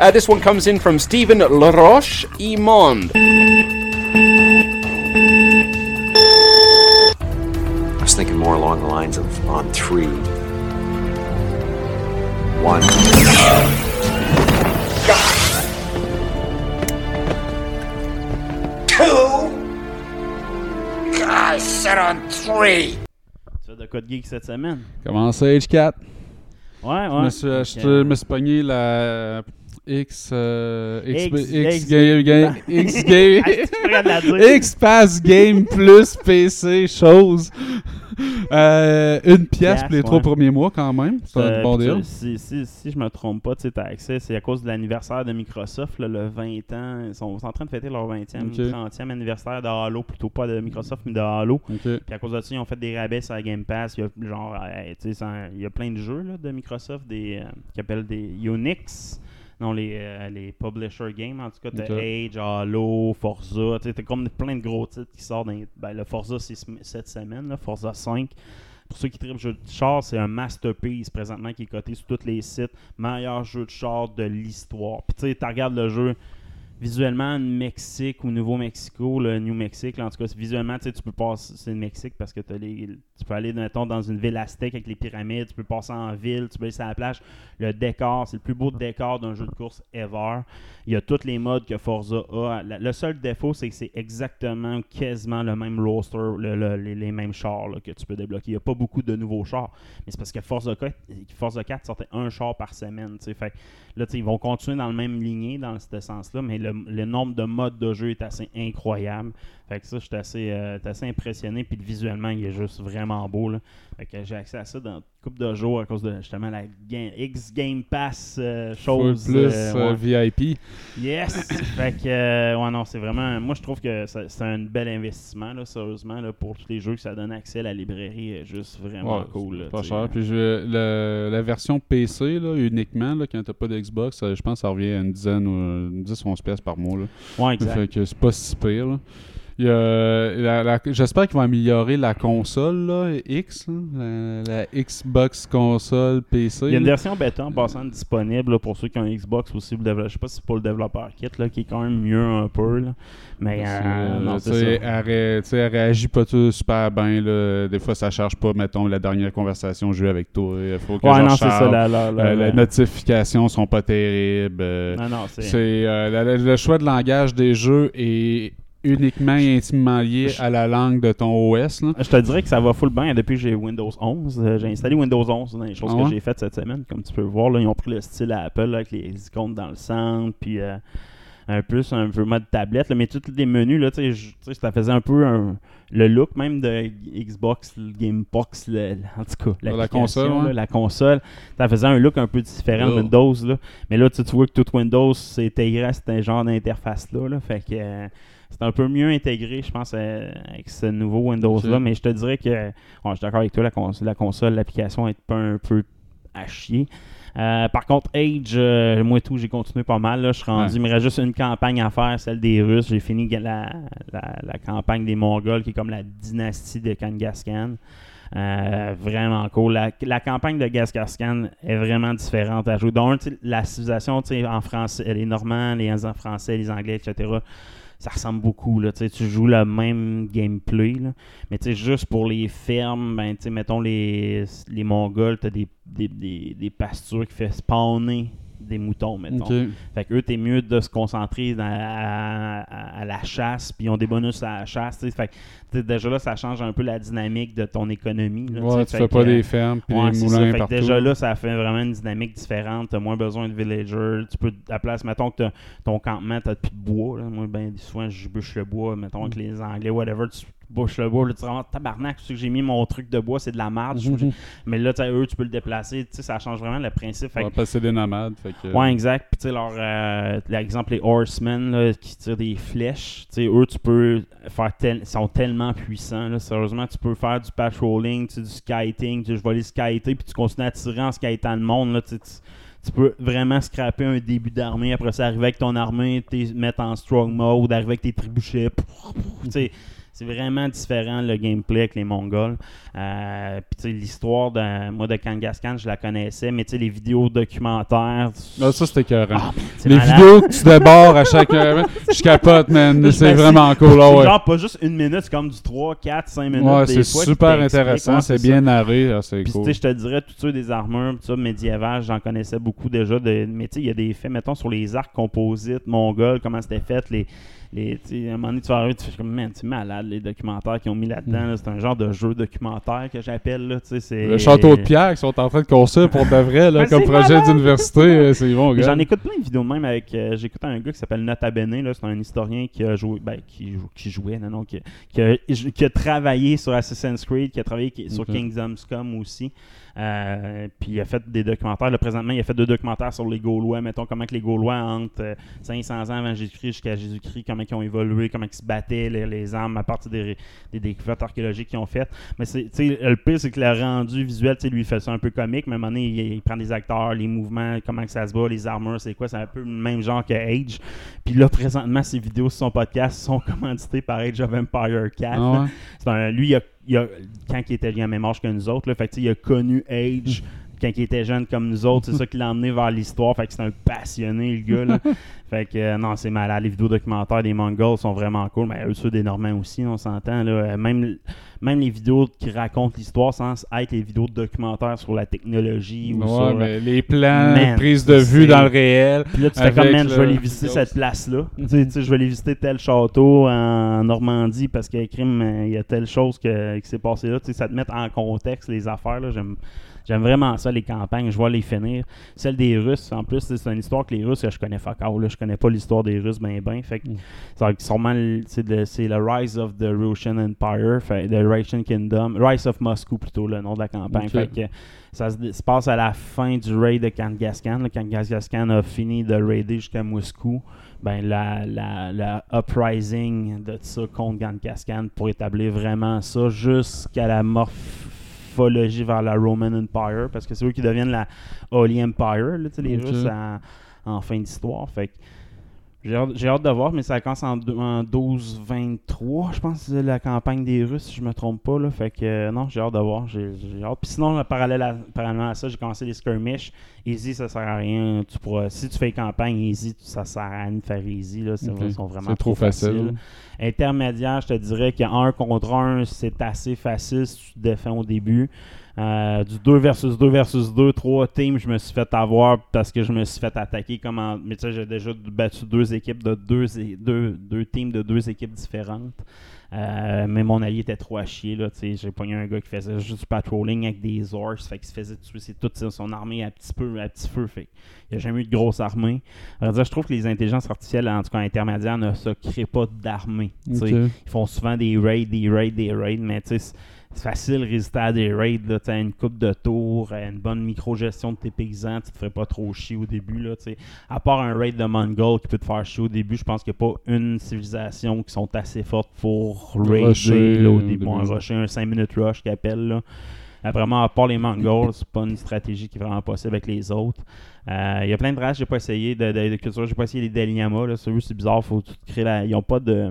Uh, this one comes in from Stephen Laroche Imond. I was thinking more along the lines of on three. One. Two. I said on three. Tu fais de quoi de geek cette semaine? Comment ça, H4? Ouais, ouais. Je me suis, Donc, je me suis pogné la X, euh, X, X- X, game, game, X game, Ah. X Pass Game plus PC chose. Euh, une pièce pour les trois premiers mois quand même. C'est un Euh, bon deal. Si, si, si je me trompe pas, tu as accès, c'est à cause de l'anniversaire de Microsoft, là, le 20 ans. Ils sont, en train de fêter leur 20e, Ok. 30e anniversaire de Halo, plutôt pas de Microsoft, mais de Halo. Puis à cause de ça, ils ont fait des rabais sur la Game Pass. Il y a, genre, il y a plein de jeux là, de Microsoft des, euh, qui appellent des Unix. Non, les, euh, les publisher games, en tout cas, t'as. Age, Halo, Forza, t'as comme plein de gros titres qui sortent. Dans, les- ben, le Forza, c'est ce- cette semaine, là, Forza 5. Pour ceux qui tripent jeu de char, c'est un masterpiece présentement qui est coté sur tous les sites. Meilleur jeu de char de l'histoire. Puis tu sais, tu regardes le jeu visuellement, Mexique ou Nouveau-Mexico, le New là, en tout cas, visuellement, tu peux passer, c'est le Mexique parce que tu peux aller, mettons, dans une ville aztèque avec les pyramides, tu peux passer en ville, tu peux aller sur la plage. Le décor, c'est le plus beau décor d'un jeu de course ever. Il y a tous les modes que Forza a. Le seul défaut, c'est que c'est exactement, quasiment le même roster, le- le- les, mêmes chars que tu peux débloquer. Il n'y a pas beaucoup de nouveaux chars. Mais c'est parce que Forza 4, Forza 4 sortait un char par semaine. Fait là, ils vont continuer dans le même lignée, dans ce sens-là, mais le, le nombre de modes de jeu est assez incroyable. Fait que ça, je suis assez, euh, assez impressionné. Puis visuellement, il est juste vraiment beau. Là. Fait que j'ai accès à ça dans une couple de jours à cause de justement la X Game Pass euh, Full chose. plus euh, euh, ouais. VIP. Yes! fait que, ouais, non, c'est vraiment. Moi, je trouve que c'est un bel investissement, là, sérieusement, là, pour tous les jeux que ça donne accès à la librairie. est juste vraiment Ouais, cool. là, pas cher. Puis je- le- la version PC là, uniquement, là, quand t'as pas d'Xbox, je pense que ça revient à une dizaine ou une 10 11 pièces par mois. Là. Ouais, exact. Fait que c'est pas si pire. là. J'espère qu'ils vont améliorer la console là, X, la, la Xbox console PC. Il y a une version bêta en passant disponible là, pour ceux qui ont Xbox aussi. Je sais pas si c'est pour le développeur kit là, qui est quand même mieux un peu. Là. Mais euh, non, c'est ça. elle, ré- réagit pas tout super bien. Là. Des fois, ça charge pas, mettons, la dernière conversation que j'ai eu avec toi. Il faut que Ouais, je non, c'est ça. recharge. La, la, la- Euh, les notifications sont pas terribles. euh, Non, non, c'est. c'est euh, le choix de langage des jeux est uniquement et intimement lié je- à la langue de ton OS. Là? Je te dirais que ça va full bien depuis que j'ai Windows 11. Euh, J'ai installé Windows 11 dans les choses Ah que ouais? j'ai faites cette semaine. Comme tu peux voir, là, ils ont pris le style à Apple là, avec les icônes dans le centre. Puis euh, un peu un peu mode tablette. là, mais tous les menus, là, je- ça faisait un peu un- le look même de Xbox, le Gamebox, le- en tout cas. La console, La console. Ça faisait un look un peu différent de Oh. Windows. Là. Mais là, tu sais, tu vois que tout Windows s'est intégré à ce genre d'interface-là. là. Fait que. euh, c'est un peu mieux intégré, je pense, euh, avec ce nouveau Windows-là. Mais je te dirais que, ouais, je suis d'accord avec toi, la, cons- la console, l'application est pas un peu à chier. Euh, par contre, Age, euh, moi et tout, j'ai continué pas mal. là. Je suis rendu, Ouais. il me reste juste une campagne à faire, celle des Russes. J'ai fini la, la, la campagne des Mongols, qui est comme la dynastie de Kangaskhan. Euh, vraiment cool. La, la campagne de Gascascan est vraiment différente à jouer. Donc, la civilisation tu sais, en français, les Normands, les français, les Anglais, etc., ça ressemble beaucoup. Là, tu joues le même gameplay. là. Mais juste pour les fermes, ben, mettons les, les Mongols, tu as des, des, des, des pastures qui fait spawner des moutons, mettons. Fait que eux, t'es mieux de se concentrer dans- à, à- à la chasse, puis ils ont des bonus à la chasse. Fait que déjà là, ça change un peu la dynamique de ton économie. là, Ouais, tu fais pas que, des fermes puis ouais, des moulins Fait que partout. déjà là, ça fait vraiment une dynamique différente. T'as moins besoin de villagers. Tu peux, à la place, mettons que ton campement, t'as plus de bois. là. Moi, ben, souvent, je bûche le bois, mettons, avec les Anglais, whatever. Tu bouche le bois, là, tu vraiment tabarnak, que j'ai mis mon truc de bois, c'est de la merde. Mhm. Mais là, tu sais, eux, tu peux le déplacer, tu sais, ça change vraiment le principe. Fait que- Ouais, parce que c'est des nomades. Fait que, Ouais, exact. Puis, tu sais, leur, euh, l'exemple, les Horsemen là, qui tirent des flèches, tu sais, eux, tu peux faire tel, ils sont tellement puissants. Là, sérieusement, tu peux faire du patrolling, tu sais, du sais, je vais aller skiter, puis tu continues à tirer en skitant le monde. Là, tu peux vraiment scraper un début d'armée. Après ça, arriver avec ton armée, te mettre en strong mode, arriver avec tes trébuchets. Tu sais, c'est vraiment différent le gameplay avec les Mongols. Euh, puis tu sais, l'histoire de moi de Kangaskhan, je la connaissais, mais tu sais, les vidéos documentaires. Ah, ça, c'était écœurant. Ah, Les malade. vidéos que tu débordes à chaque. euh, je capote, man. C'est me vraiment cool. là, c'est ouais. Genre pas juste une minute, c'est comme du 3, 4, 5 minutes. Ouais, c'est super intéressant. c'est bien narré. ah, C'est Puis, tu cool. sais, je te dirais, tout ça, des armures, tout ça, médiéval, j'en connaissais beaucoup déjà. De, mais tu sais, il y a des faits, mettons, sur les arcs composites, mongols, comment c'était fait, les. Les tu à un moment donné, tu vas arriver, tu fais comme, man, c'est malade, les documentaires qu'ils ont mis là-dedans. là. c'est un genre de jeu documentaire que j'appelle, là, tu sais. c'est- Le château de pierre qui sont en train de construire pour de vrai, là, Mais comme projet d'université. euh, C'est bon, gars. J'en écoute plein de vidéos même avec. euh, J'écoute un gars qui s'appelle Nota Bene, là, c'est un historien qui a joué. Ben, qui, jou- qui jouait, non, non, qui, qui a, qui a travaillé sur Assassin's Creed, qui a travaillé sur Ok. Kingdom's Come aussi. Euh, puis il a fait des documentaires. Là, présentement, il a fait deux documentaires sur les Gaulois. Mettons comment que les Gaulois, entre euh, 500 ans avant Jésus-Christ jusqu'à Jésus-Christ, comment ils ont évolué, comment ils se battaient, les, les armes à partir des, des découvertes archéologiques qu'ils ont faites. Mais le pire, c'est que le rendu visuel, lui, il fait ça un peu comique, mais à un moment donné, il, il prend des acteurs, les mouvements, comment que ça se bat, les armures, c'est quoi, c'est un peu le même genre que Age. Puis là, présentement, ses vidéos sur son podcast sont commanditées par Age of Empire 4. Ah ouais? Un- lui, il a, il a- quand il était il a le même âge que nous autres, là, fait il a connu Age quand il était jeune comme nous autres. C'est ça qui l'a emmené vers l'histoire. Fait que c'est un passionné, le gars. Là. fait que euh, non, c'est malade. Les vidéos documentaires des Mongols sont vraiment cool. Mais eux, ceux des Normands aussi, on s'entend. Euh, Même, même les vidéos qui racontent l'histoire sans être les vidéos documentaires sur la technologie ou Ouais, sur. mais les plans, Man, prise de vue dans le réel. Puis là, tu fais comme, man, je vais le- aller visiter cette place-là. Tu sais, tu sais, je vais aller visiter tel château en Normandie parce qu'il y a crime, euh, il y a telle chose que- qui s'est passée là. Tu sais, ça te met en contexte les affaires. là. J'aime. J'aime vraiment ça, les campagnes. Je vois les finir. Celle des Russes, en plus, c'est une histoire que les Russes, je connais fuck all, là. Je connais pas l'histoire des Russes ben ben. Fait que, c'est sûrement, le- c'est le, c'est le Rise of the Russian Empire, fait, the Russian Kingdom. Rise of Moscow, plutôt, le nom de la campagne. Fait que, ça se, se passe à la fin du raid de Kangaskhan. là. Kangaskhan a fini de raider jusqu'à Moscou. Ben, la, la, la uprising de ça contre Kangaskhan pour établir vraiment ça jusqu'à la morphologie vers la Roman Empire. Parce que c'est eux qui deviennent la Holy Empire, là, les Ok. Russes en, en fin d'histoire. Fait que j'ai hâte, hâte de voir, mais ça commence en, deux- en 12-23, je pense, c'est la campagne des Russes, si je me trompe pas. Là. Fait que euh, non, j'ai hâte de voir. J'ai, hâte. Puis sinon, là, parallèle à- parallèlement à ça, j'ai commencé les skirmishes. Easy, ça sert à rien. Tu pourras, si tu fais campagne easy, ça sert à rien de faire easy. Là. C'est, Ok. Ils sont vraiment trop facile. faciles. Intermédiaire, je te dirais qu'un contre un, c'est assez facile si tu te défends au début. Euh, du 2 versus 2 versus 2, 3 teams, je me suis fait avoir parce que je me suis fait attaquer. Comme en- Mais tu sais, j'ai déjà battu deux équipes de deux, é- deux, deux teams de deux équipes différentes. Euh, mais mon allié était trop à chier. Là, tu sais. j'ai pogné un gars qui faisait juste du patrolling avec des horses. Fait qu'il se faisait tuer c'est toute son armée à petit peu, à petit feu. Fait il n'a jamais eu de grosse armée. Dire, je trouve que les intelligences artificielles, en tout cas intermédiaires, ne se créent pas d'armée. Ils font souvent des raids, des raids, des raids, mais tu sais, c'est- facile de résister à des raids. Tu as une coupe de tours, euh, une bonne micro-gestion de tes paysans, tu te ferais pas trop chier au début. Là, à part un raid de Mongol qui peut te faire chier au début, je pense qu'il n'y a pas une civilisation qui sont assez fortes pour raider Rusher, là, au début. Un rusher, un 5 minutes rush qui appelle. Là. Après, moi, à part les Mongols, c'est pas une stratégie qui est vraiment possible avec les autres. Euh, Il y a plein de races j'ai pas essayé, de, de, de culture. J'ai pas essayé les Deliama. Là. Celui, c'est bizarre. Faut tout créer la... Ils ont pas de.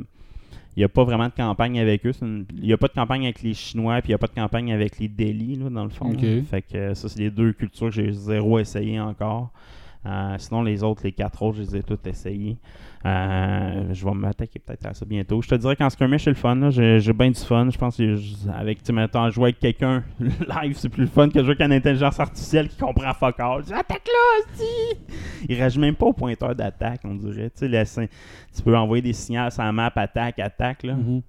Il n'y a pas vraiment de campagne avec eux. une- Il n'y a pas de campagne avec les Chinois, puis il n'y a pas de campagne avec les Delhi, là, dans le fond. Fait que euh, ça, c'est les deux cultures que j'ai zéro essayé encore. Euh, sinon, les autres, les quatre autres, je les ai toutes essayées. Euh, je vais m'attaquer peut-être à ça bientôt. Je te dirais qu'en skirmish, c'est le fun. J'ai bien du fun. Je pense que je- avec, tu mettons, jouer avec quelqu'un live, c'est plus le fun que jouer avec une intelligence artificielle qui comprend fuck all. Attaque là, aussi! Il réagit même pas au pointeur d'attaque, on dirait. Tu sais, peux envoyer des signaux sur la map, attaque, attaque. Là. Mhm.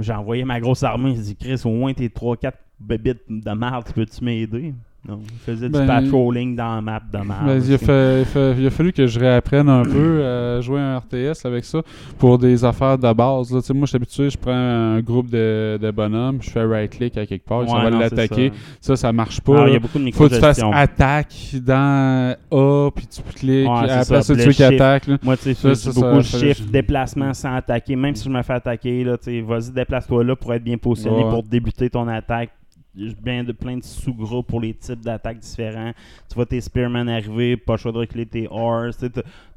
J'ai envoyé ma grosse armée. J'ai dit, Chris, au moins tes 3-4 bébites de merde, peux-tu m'aider? Non, il faisait Ben, du patrolling dans la map de map. Ben, il, a fait- il fait- il a fallu que je réapprenne un peu à jouer un RTS avec ça pour des affaires de base. là. Moi, je suis habitué, je prends un groupe de, de bonhommes, je fais right-click à quelque part, ça Ouais, va non, l'attaquer. c'est Ça. ça, marche pas. il y là. a beaucoup de Faut que tu fasses attaque dans A, puis tu cliques, Ouais, après ça, ça, tu shift. attaque. là. Moi, tu sais, Ça, c'est ça, beaucoup de ça, shift, ça- déplacement sans attaquer. Même si je me fais attaquer, vas-y, déplace-toi là pour être bien positionné Ouais. pour débuter ton attaque. Bien de, plein de sous-groupes pour les types d'attaques différents. Tu vois tes Spearmen arriver, pas choix de reculer tes horse. Tu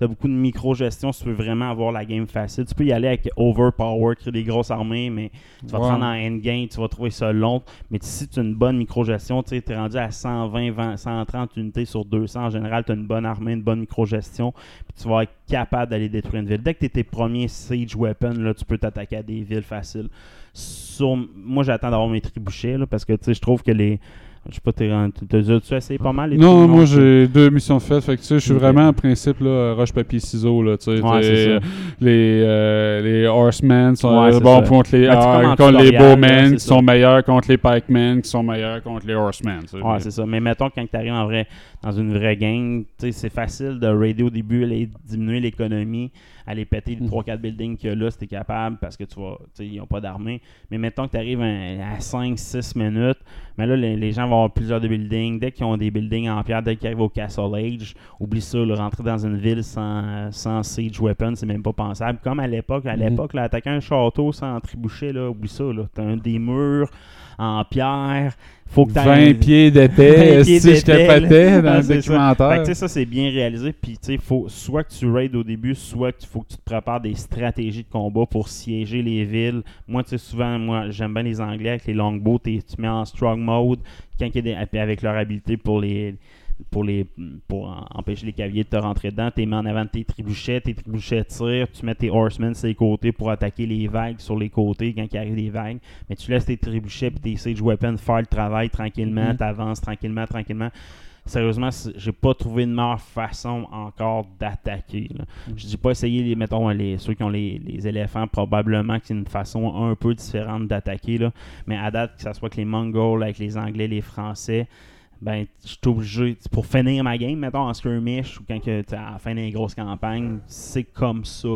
as, beaucoup de micro-gestion si tu veux vraiment avoir la game facile. Tu peux y aller avec Overpower, créer des grosses armées, mais tu vas te Ouais. rendre en endgame, tu vas trouver ça long. Mais si tu as une bonne micro-gestion, tu es rendu à 120, 20, 130 unités sur 200. En général, tu as une bonne armée, une bonne micro-gestion, puis tu vas être capable d'aller détruire une ville. Dès que tu es tes premiers Siege Weapons, là, tu peux t'attaquer à des villes faciles. Sur- moi, j'attends d'avoir mes trébuchets, là, parce que tu sais, je trouve que les. Je sais pas, t'as-tu essayé pas mal les Non, trucs? moi j'ai deux missions faites. Fait que tu sais, je suis vraiment en principe là, roche papier ciseaux là. Tu sais, Ouais, c'est ça. les euh, les horsemen sont Ouais, euh, c'est bons ça. contre les Ben, euh, contre les bowmen qui ça. sont meilleurs contre les pikemen qui sont meilleurs contre les horsemen. tu sais. Ouais, c'est ça. Mais mettons, quand tu arrives en vrai, dans une vraie gang, c'est facile de raider au début, aller diminuer l'économie, aller péter les Mhm. 3-4 buildings qu'il y a là si t'es capable, parce que tu sais, ils n'ont pas d'armée. Mais mettons que tu arrives à 5-6 minutes, mais là, les, les gens vont avoir plusieurs de buildings. Dès qu'ils ont des buildings en pierre, dès qu'ils arrivent au Castle Age, oublie ça, rentrer dans une ville sans, sans siege weapon, c'est même pas pensable. Comme à l'époque, à Mhm. l'époque, là, attaquer un château sans trébucher, là, oublie ça, là. T'as un des murs en pierre. Faut que t'ailles- 20 pieds 20 d'épais, si je capotais dans le ça. documentaire. Que, tu sais, ça, c'est bien réalisé. Puis, tu faut soit que tu raides au début, soit qu'il faut que tu te prépares des stratégies de combat pour siéger les villes. Moi, tu sais, souvent, moi, j'aime bien les Anglais avec les longbows. Tu mets en strong mode quand il y a des- avec leur habilité pour les pour les pour empêcher les cavaliers de te rentrer dedans. Tu mets en avant de tes trébuchets, tes trébuchets tirent, tu mets tes horsemen sur les côtés pour attaquer les vagues sur les côtés quand il arrive des vagues. Mais tu laisses tes trébuchets et tes siege weapons faire le travail tranquillement, Mhm. t'avances tranquillement, tranquillement. Sérieusement, j'ai pas trouvé une meilleure façon encore d'attaquer. là. Je dis pas essayer les, mettons, les, ceux qui ont les, les éléphants, probablement que c'est une façon un peu différente d'attaquer. Mais à date, que ce soit avec les Mongols, avec les Anglais, les Français, ben, je suis obligé, pour finir ma game, mettons, en skirmish, ou quand t'es à la fin d'une grosse campagne, c'est comme ça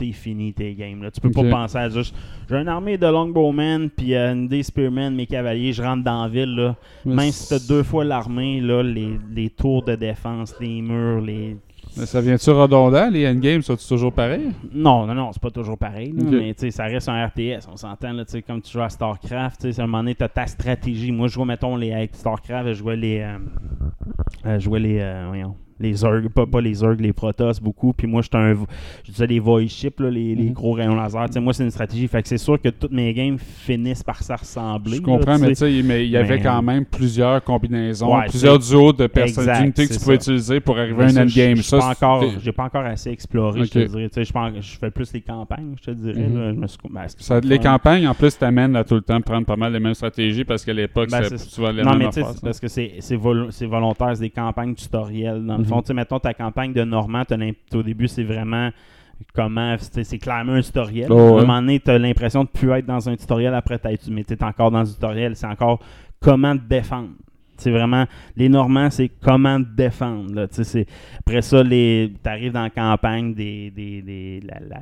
t'es fini tes games. Là. Tu peux pas penser à juste j'ai une armée de longbowmen puis euh, une des spearmen, mes cavaliers, je rentre dans la ville. Là. Même si t'as deux fois l'armée, là, les, les tours de défense, les murs, les. Mais ça vient-tu redondant, les endgames, sont toujours pareil? Non, non, non, c'est pas toujours pareil. là, Ok. Mais tu sais, ça reste un RTS. On s'entend, là, tu sais, comme tu joues à StarCraft, tu sais, à un moment donné, t'as ta stratégie. Moi, je jouais, mettons, les, avec StarCraft, je jouais les. euh, euh, je jouais les. euh, voyons, les Zerg, pas, pas les Zerg, les Protoss beaucoup. Puis moi, j'étais un. Je disais les là, les, les Mhm. gros rayons laser. Tu sais, moi, c'est une stratégie. Fait que c'est sûr que toutes mes games finissent par se ressembler. Je comprends, là, mais tu sais. mais il y avait Mais- quand même plusieurs combinaisons, Ouais, plusieurs duos de d'unités que tu pouvais ça. utiliser pour arriver à un ça, endgame. je- Ça, encore, c'était- j'ai pas encore assez exploré, je te dirais. Tu sais, je, fais plus les campagnes, je te dirais. Mhm. là. Je me suis- ben, ça- les campagnes, en plus, t'amènent à tout le temps prendre pas mal les mêmes stratégies parce qu'à l'époque, Ben, c'est- souvent les Non, mêmes mais ça. parce que c'est c'est vol- c'est volontaire, c'est des campagnes tutoriels. Dans le Mhm. Fond, tu sais, mettons ta campagne de Normand, t'as au début, c'est vraiment comment. C'est clairement un tutoriel. Oh, à un moment donné, t'as l'impression de plus être dans un tutoriel après t'être. Mais t'es encore dans le tutoriel. C'est encore comment te défendre. C'est vraiment. Les Normands, c'est comment te défendre. Là. Tu Après ça, les t'arrives dans la campagne des. des, des- la, la,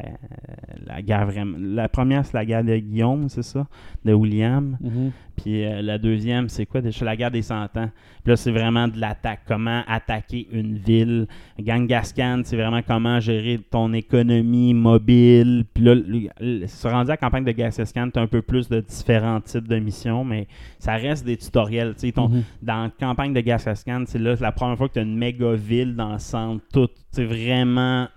la guerre vraiment. La première, c'est la guerre de Guillaume, c'est ça? De William. Mhm. Puis euh, la deuxième, c'est quoi? Déjà la guerre des cent ans. Puis là, c'est vraiment de l'attaque. Comment attaquer une ville. Gangascan, c'est vraiment comment gérer ton économie mobile. Puis là, se rendu à la campagne de Gangascan, tu as un peu plus de différents types de missions, mais ça reste des tutoriels. Tu Mhm. Dans la campagne de Gangascan, c'est là c'est la première fois que tu as une méga ville dans le centre. Tout, c'est vraiment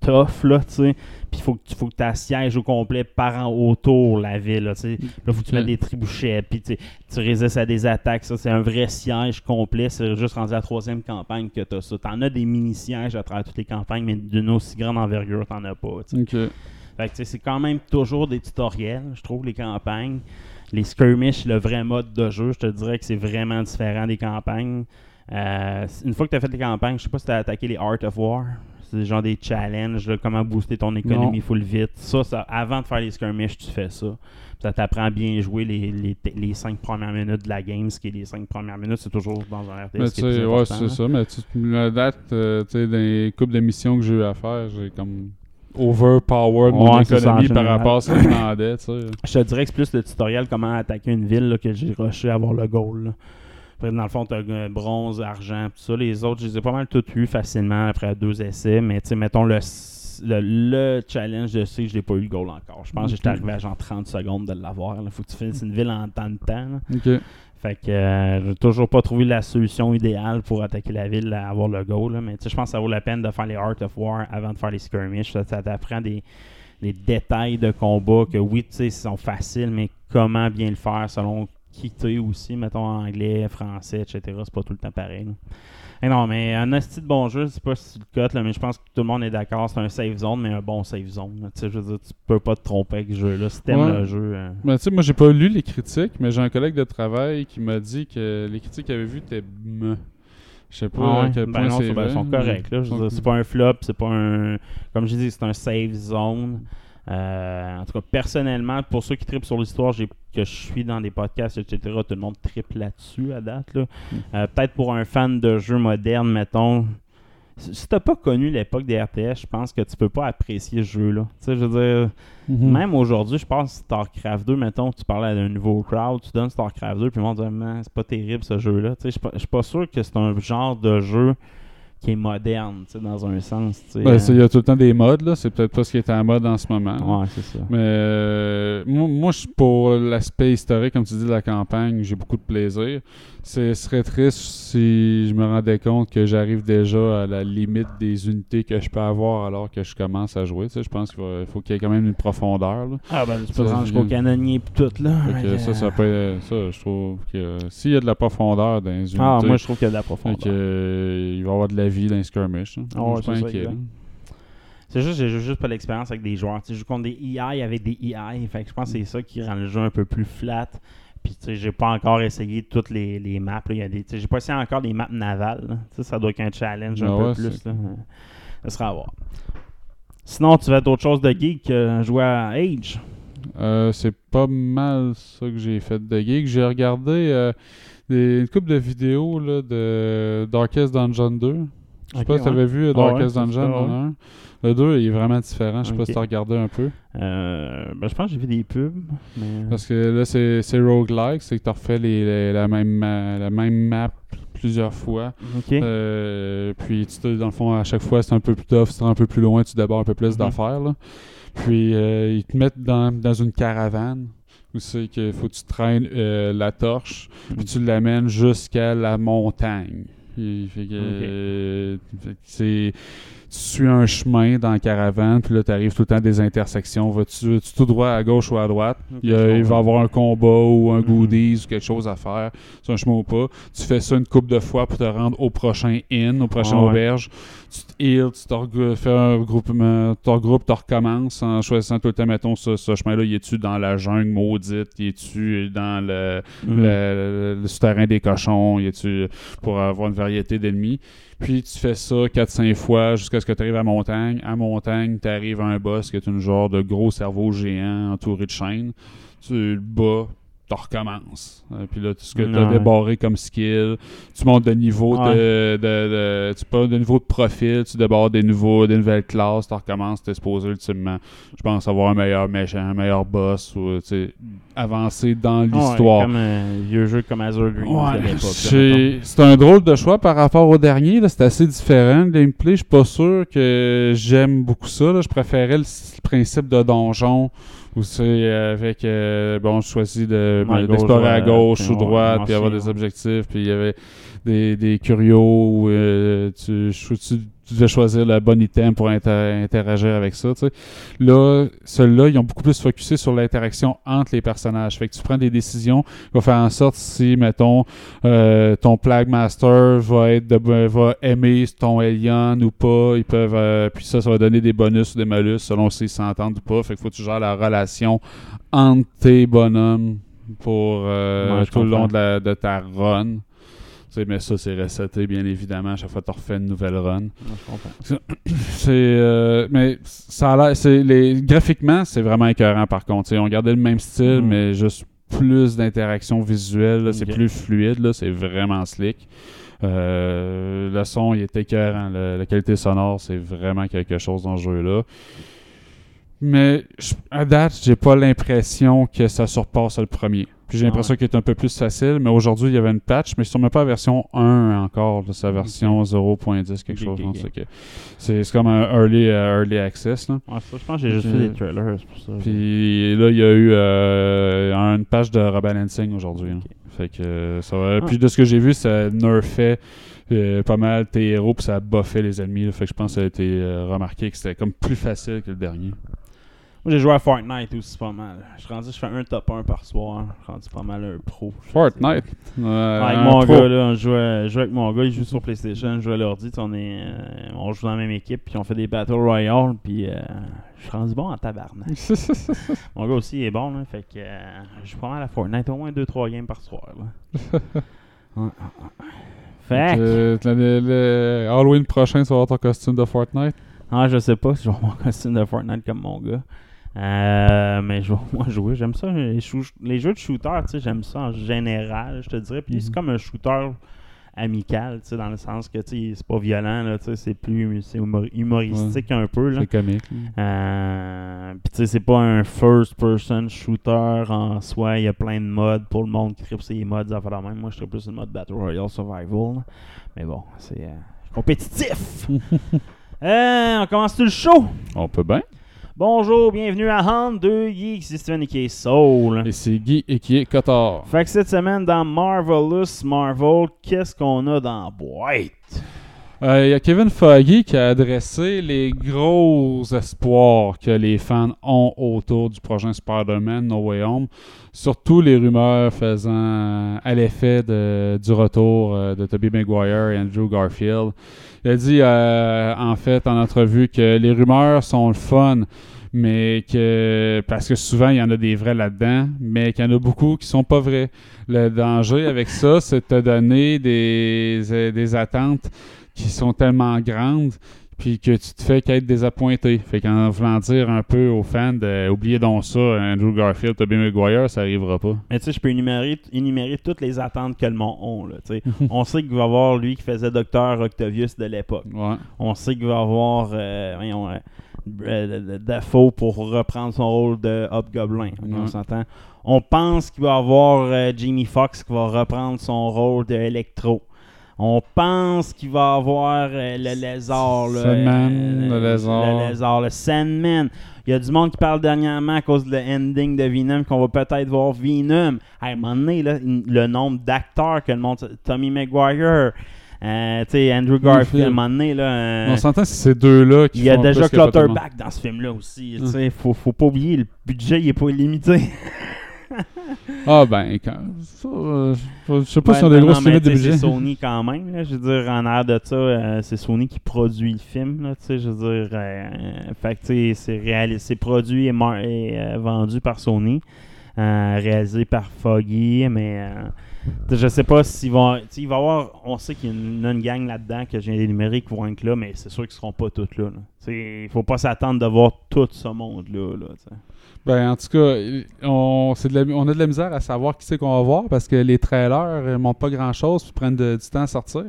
tough, là, tu sais. Puis il faut que tu faut que assièges au complet par en autour la ville, là, tu sais. Là, faut que tu mettes des trébuchets, puis tu résistes à des attaques. Ça, c'est un vrai siège complet. C'est juste rendu à la troisième campagne que tu as ça. T'en as des mini-sièges à travers toutes les campagnes, mais d'une aussi grande envergure, t'en as pas, tu sais. Ok. Fait que, c'est quand même toujours des tutoriels, je trouve, les campagnes. Les skirmish, le vrai mode de jeu, je te dirais que c'est vraiment différent des campagnes. Euh, une fois que tu as fait les campagnes, je sais pas si tu as attaqué les Art of War. c'est genre des challenges, là, comment booster ton économie full vite. Ça, ça, avant de faire les skirmishes, tu fais ça. Ça t'apprend à bien jouer les, les, les cinq premières minutes de la game, ce qui est les cinq premières minutes, c'est toujours dans un RTS. Mais qui est ouais, c'est ça. Mais tu, la date, euh, tu sais, dans les couples de missions que j'ai eu à faire, j'ai comme overpowered mon Ouais, économie par rapport à ce que je demandais, tu sais. Je te dirais que c'est plus le tutoriel comment attaquer une ville là, que j'ai rushé à avoir le goal. là. Après, dans le fond, tu as bronze, argent, tout ça. Les autres, je les ai pas mal tous eu facilement après deux essais. Mais tu sais, mettons le, le, le challenge de C, je l'ai pas eu le goal encore. Je pense que j'étais arrivé à genre 30 secondes de l'avoir. Il faut que tu finisses une ville en temps de temps. là. Fait que euh, j'ai toujours pas trouvé la solution idéale pour attaquer la ville, à avoir le goal. là. Mais je pense que ça vaut la peine de faire les Art of War avant de faire les skirmishes. Ça, t'apprend des, détails de combat que oui, tu sais, ils sont faciles, mais comment bien le faire selon qui tu aussi, mettons anglais, français, etc. C'est pas tout le temps pareil. Non, mais un asti de bon jeu, je sais pas si tu le cotes, là, mais je pense que tout le monde est d'accord. C'est un safe zone, mais un bon safe zone. Tu sais, je veux dire, tu peux pas te tromper avec ce jeu-là. Si t'aimes Ouais. le jeu. euh, Ben, tu sais, moi, j'ai pas lu les critiques, mais j'ai un collègue de travail qui m'a dit que les critiques qu'il avait vues étaient. Je sais pas Ah ouais? à quel Ben point non, c'est c'est- ben, sont corrects. Là. Je veux dire, c'est pas un flop, c'est pas un. Comme je dis, c'est un safe zone. Euh, en tout cas, personnellement, pour ceux qui tripent sur l'histoire, j'ai que je suis dans des podcasts, etc., tout le monde tripe là-dessus à date. là. Hmm. Euh, Peut-être pour un fan de jeux modernes, mettons. Si t'as pas connu l'époque des RTS, je pense que tu peux pas apprécier ce jeu-là. Tu sais, je veux dire, Mhm. même aujourd'hui, je pense StarCraft 2, mettons, tu parlais d'un nouveau crowd, tu donnes StarCraft 2, puis le monde dit, c'est pas terrible ce jeu-là. Tu sais, Je suis pas- je suis pas sûr que c'est un genre de jeu qui est moderne, tu sais, dans un sens. tu sais. Ben, c'est- il y Euh, a tout le temps des modes, là. C'est peut-être pas ce qui est en mode en ce moment. Ouais, c'est ça. Mais euh, moi, moi, je suis pour l'aspect historique, comme tu dis, de la campagne, j'ai beaucoup de plaisir. Ce serait triste si je me rendais compte que j'arrive déjà à la limite des unités que je peux avoir alors que je commence à jouer. Tu sais, je pense qu'il faut qu'il y ait quand même une profondeur. là. Ah, ben, tu peux rendre jusqu'au canonnier et tout, là. Que ça, que- ça peut ça, je trouve que s'il y a de la profondeur dans les unités, Ah, moi, je trouve qu'il y a de la profondeur. que, euh, il va y avoir de la vie dans les skirmishes. hein. Ah ouais, je suis pas c'est juste, j'ai juste pas l'expérience avec des joueurs. Tu sais, je joue contre des EI avec des EI. Fait que je pense que c'est ça qui rend le jeu un peu plus flat. Puis, tu sais, j'ai pas encore essayé toutes les, les maps. là. Il y a des, tu sais, j'ai pas essayé encore des maps navales. ça doit être un challenge un Ah peu plus. Là. Ça sera à voir. Sinon, tu vas être autre chose de geek que jouer à Age? Euh, c'est pas mal ça que j'ai fait de geek. J'ai regardé euh, des, une couple de vidéos là, de Darkest Dungeon 2. Je sais pas si tu ouais. avais vu euh, Ah ouais, Darkest Dungeon ça, dans ouais. un? Le 2 il est vraiment différent. Je sais pas si tu as regardé un peu. Euh, ben, je pense que j'ai vu des pubs. Mais... Parce que là, c'est roguelike. C'est que tu refais les, les- la, même, la même map plusieurs fois. Euh, puis, tu te- dans le fond, à chaque fois, c'est un peu plus tough, c'est un peu plus loin, tu débordes un peu plus Mhm. d'affaires. Puis, euh, ils te mettent dans, dans une caravane où c'est qu'il faut que tu traînes euh, la torche, puis tu l'amènes jusqu'à la montagne. Euh, que c'est tu suis un chemin dans la caravane, puis là, tu arrives tout le temps à des intersections. Vas-tu tout droit à gauche ou à droite? Il, a- va y avoir un combat ou un Mhm. goodies ou quelque chose à faire. C'est un chemin ou pas. Tu fais ça une couple de fois pour te rendre au prochain inn, au prochain Ah ouais. auberge. Tu te heals, tu te fais un regroupement, tu regroupes, tu recommences en choisissant tout le temps, mettons, ce, ce chemin-là, il est-tu dans la jungle maudite? Il est-tu dans le, Mhm. le, le- le souterrain des cochons? Il est-tu pour avoir une variété d'ennemis? Puis tu fais ça 4-5 fois jusqu'à ce que tu arrives à montagne. À montagne, tu arrives à un boss qui est une genre de gros cerveau géant entouré de chaînes. Tu le bats, tu recommences. Euh, puis là, tout ce que tu as Ouais. débarré comme skill, tu montes de niveau Ouais. de, de, de- tu passes de niveau de profil, tu débarres des nouveaux, des nouvelles classes, tu recommences, tu exposé ultimement. Je pense avoir un meilleur méchant, un meilleur boss ou avancer dans Ouais, l'histoire. comme un vieux jeu comme Azure c'est un drôle de choix par rapport au dernier. C'est assez différent. Le gameplay, je suis pas sûr que j'aime beaucoup ça. là. Je préférais le, principe de donjon où c'est euh, avec euh, bon, je choisis de Ouais, ben, d'explorer à gauche, gauche ouais, ou droite, puis avoir des objectifs, puis il y avait des, des curios où euh, tu, tu, tu devais choisir le bon item pour inter- interagir avec ça. tu sais. Là, ceux-là, ils ont beaucoup plus focusé sur l'interaction entre les personnages. Fait que tu prends des décisions qui vont faire en sorte si, mettons, euh, ton Plague Master va être de- va aimer ton alien ou pas. Ils peuvent euh, puis ça, ça va donner des bonus ou des malus selon s'ils s'entendent ou pas. Fait qu'il faut que tu gères la relation entre tes bonhommes pour euh, Ouais, tout le long de, la- de ta run. Mais ça, c'est reseté, bien évidemment. À chaque fois que tu refais une nouvelle run. Ouais. C'est, euh, mais ça a l'air, c'est, les, graphiquement, c'est vraiment écœurant par contre. On gardait le même style, Mhm. mais juste plus d'interaction visuelle. C'est plus fluide, là. c'est vraiment slick. Euh, le son, il est écœurant. Le- la qualité sonore, c'est vraiment quelque chose dans ce jeu-là. Mais à date, j'ai pas l'impression que ça surpasse le premier. Puis j'ai Ah l'impression qu'il est un peu plus facile, mais aujourd'hui, il y avait une patch, mais sûrement pas la version 1 encore, c'est la version 0.10, quelque chose. c'est que- C'est c'est comme un early, euh, early access. Là. Ouais, ça, je pense que j'ai juste fait des trailers, pour ça. Puis là, il y a eu euh, une patch de rebalancing aujourd'hui. là. Fait que euh, ça va. Ah. Puis de ce que j'ai vu, ça nerfait euh, pas mal tes héros, puis ça buffait les ennemis. là. Fait que je pense que ça a été euh, remarqué que c'était comme plus facile que le dernier. Moi, j'ai joué à Fortnite aussi pas mal. Je suis rendu, je fais un top 1 par soir. Je suis rendu pas mal un pro. Fortnite? euh, avec mon pro. gars, là, on jouait, jouais avec mon gars, il joue sur PlayStation, je joue à l'ordi, on, est, euh, on joue dans la même équipe, puis on fait des Battle Royale, puis euh, je suis rendu bon en tabarnak. mon gars aussi il est bon, là, fait que euh, je joue pas mal à Fortnite, au moins 2-3 games par soir. Là. Ouais. Fait que, le, le Halloween prochain, tu vas avoir ton costume de Fortnite? ah, je sais pas si je vais avoir mon costume de Fortnite comme mon gars. Euh, mais je vais moins jouer. J'aime ça. Les, les jeux de shooter, tu sais, j'aime ça en général, je te dirais. Puis c'est Mhm. comme un shooter amical, tu sais, dans le sens que, tu sais, c'est pas violent, là, tu sais, c'est plus c'est humoristique un peu, là. C'est comique. Euh, Puis tu sais, c'est pas un first-person shooter en soi. Il y a plein de modes pour le monde qui tripe ces modes. Ça fait la même. Moi, je serais plus le mode Battle Royale Survival. là. Mais bon, c'est euh, compétitif. Euh, on commence tout le show? On peut bien. Bonjour, bienvenue à Hunt 2 Geeks, c'est Steven et qui est Soul. Et c'est Guy et qui est Cotard. Fait que cette semaine dans Marvelous Marvel, qu'est-ce qu'on a dans la boîte? Euh, Il y a Kevin Feige qui a adressé les gros espoirs que les fans ont autour du prochain Spider-Man No Way Home, surtout les rumeurs faisant euh, à l'effet du retour euh, de Tobey Maguire et Andrew Garfield. Il a dit euh, en fait en entrevue que les rumeurs sont le fun, mais que parce que souvent il y en a des vrais là-dedans, mais qu'il y en a beaucoup qui sont pas vrais. Le danger avec ça, c'est de te donner des, euh, des attentes qui sont tellement grandes puis que tu te fais qu'être désappointé. Fait qu'en voulant dire un peu aux fans de oubliez donc ça, Andrew Garfield, Tobey Maguire, ça arrivera pas. Mais tu sais, je peux énumérer, énumérer toutes les attentes que le monde. Là, sais. On sait qu'il va y avoir lui qui faisait Docteur Octavius de l'époque. Ouais. On sait qu'il va y avoir euh, voyons, euh, euh, Dafoe pour reprendre son rôle de Hobgoblin. On s'entend. On pense qu'il va y avoir euh, Jamie Foxx qui va reprendre son rôle de Electro. On pense qu'il va y avoir euh, le lézard. là, Sandman, euh, le lézard. Le lézard, le Sandman. Il y a du monde qui parle dernièrement à cause de l'ending de Venom qu'on va peut-être voir Venom. À un moment donné, là, le nombre d'acteurs que le monde. Tommy Maguire, euh, Andrew Garfield, à un moment donné, là. On s'entend si ces deux-là qui il y a déjà. Clutterback dans ce film-là aussi. sais, Faut, faut pas oublier, le budget il est pas illimité. Ah ben, quand, ça, euh, je sais pas Ouais, si on a des non, grosses limites de budget. C'est Sony quand même. là. je veux dire, en arrière de ça, euh, c'est Sony qui produit le film. Là, tu sais, je veux dire, euh, fait que, c'est réali- c'est produit et, euh, vendu par Sony. réalisé par Foggy, mais je sais pas s'ils vont. Il va y avoir. On sait qu'il y a une, une gang là-dedans que je viens d'énumérer qui vont être là, mais c'est sûr qu'ils seront pas tous là. là. Tu sais, Il faut pas s'attendre de voir tout ce monde-là. Là. Ben, en tout cas, on, de la- on a de la misère à savoir qui c'est qu'on va voir parce que les trailers ne montrent pas grand-chose puis prennent du temps à sortir.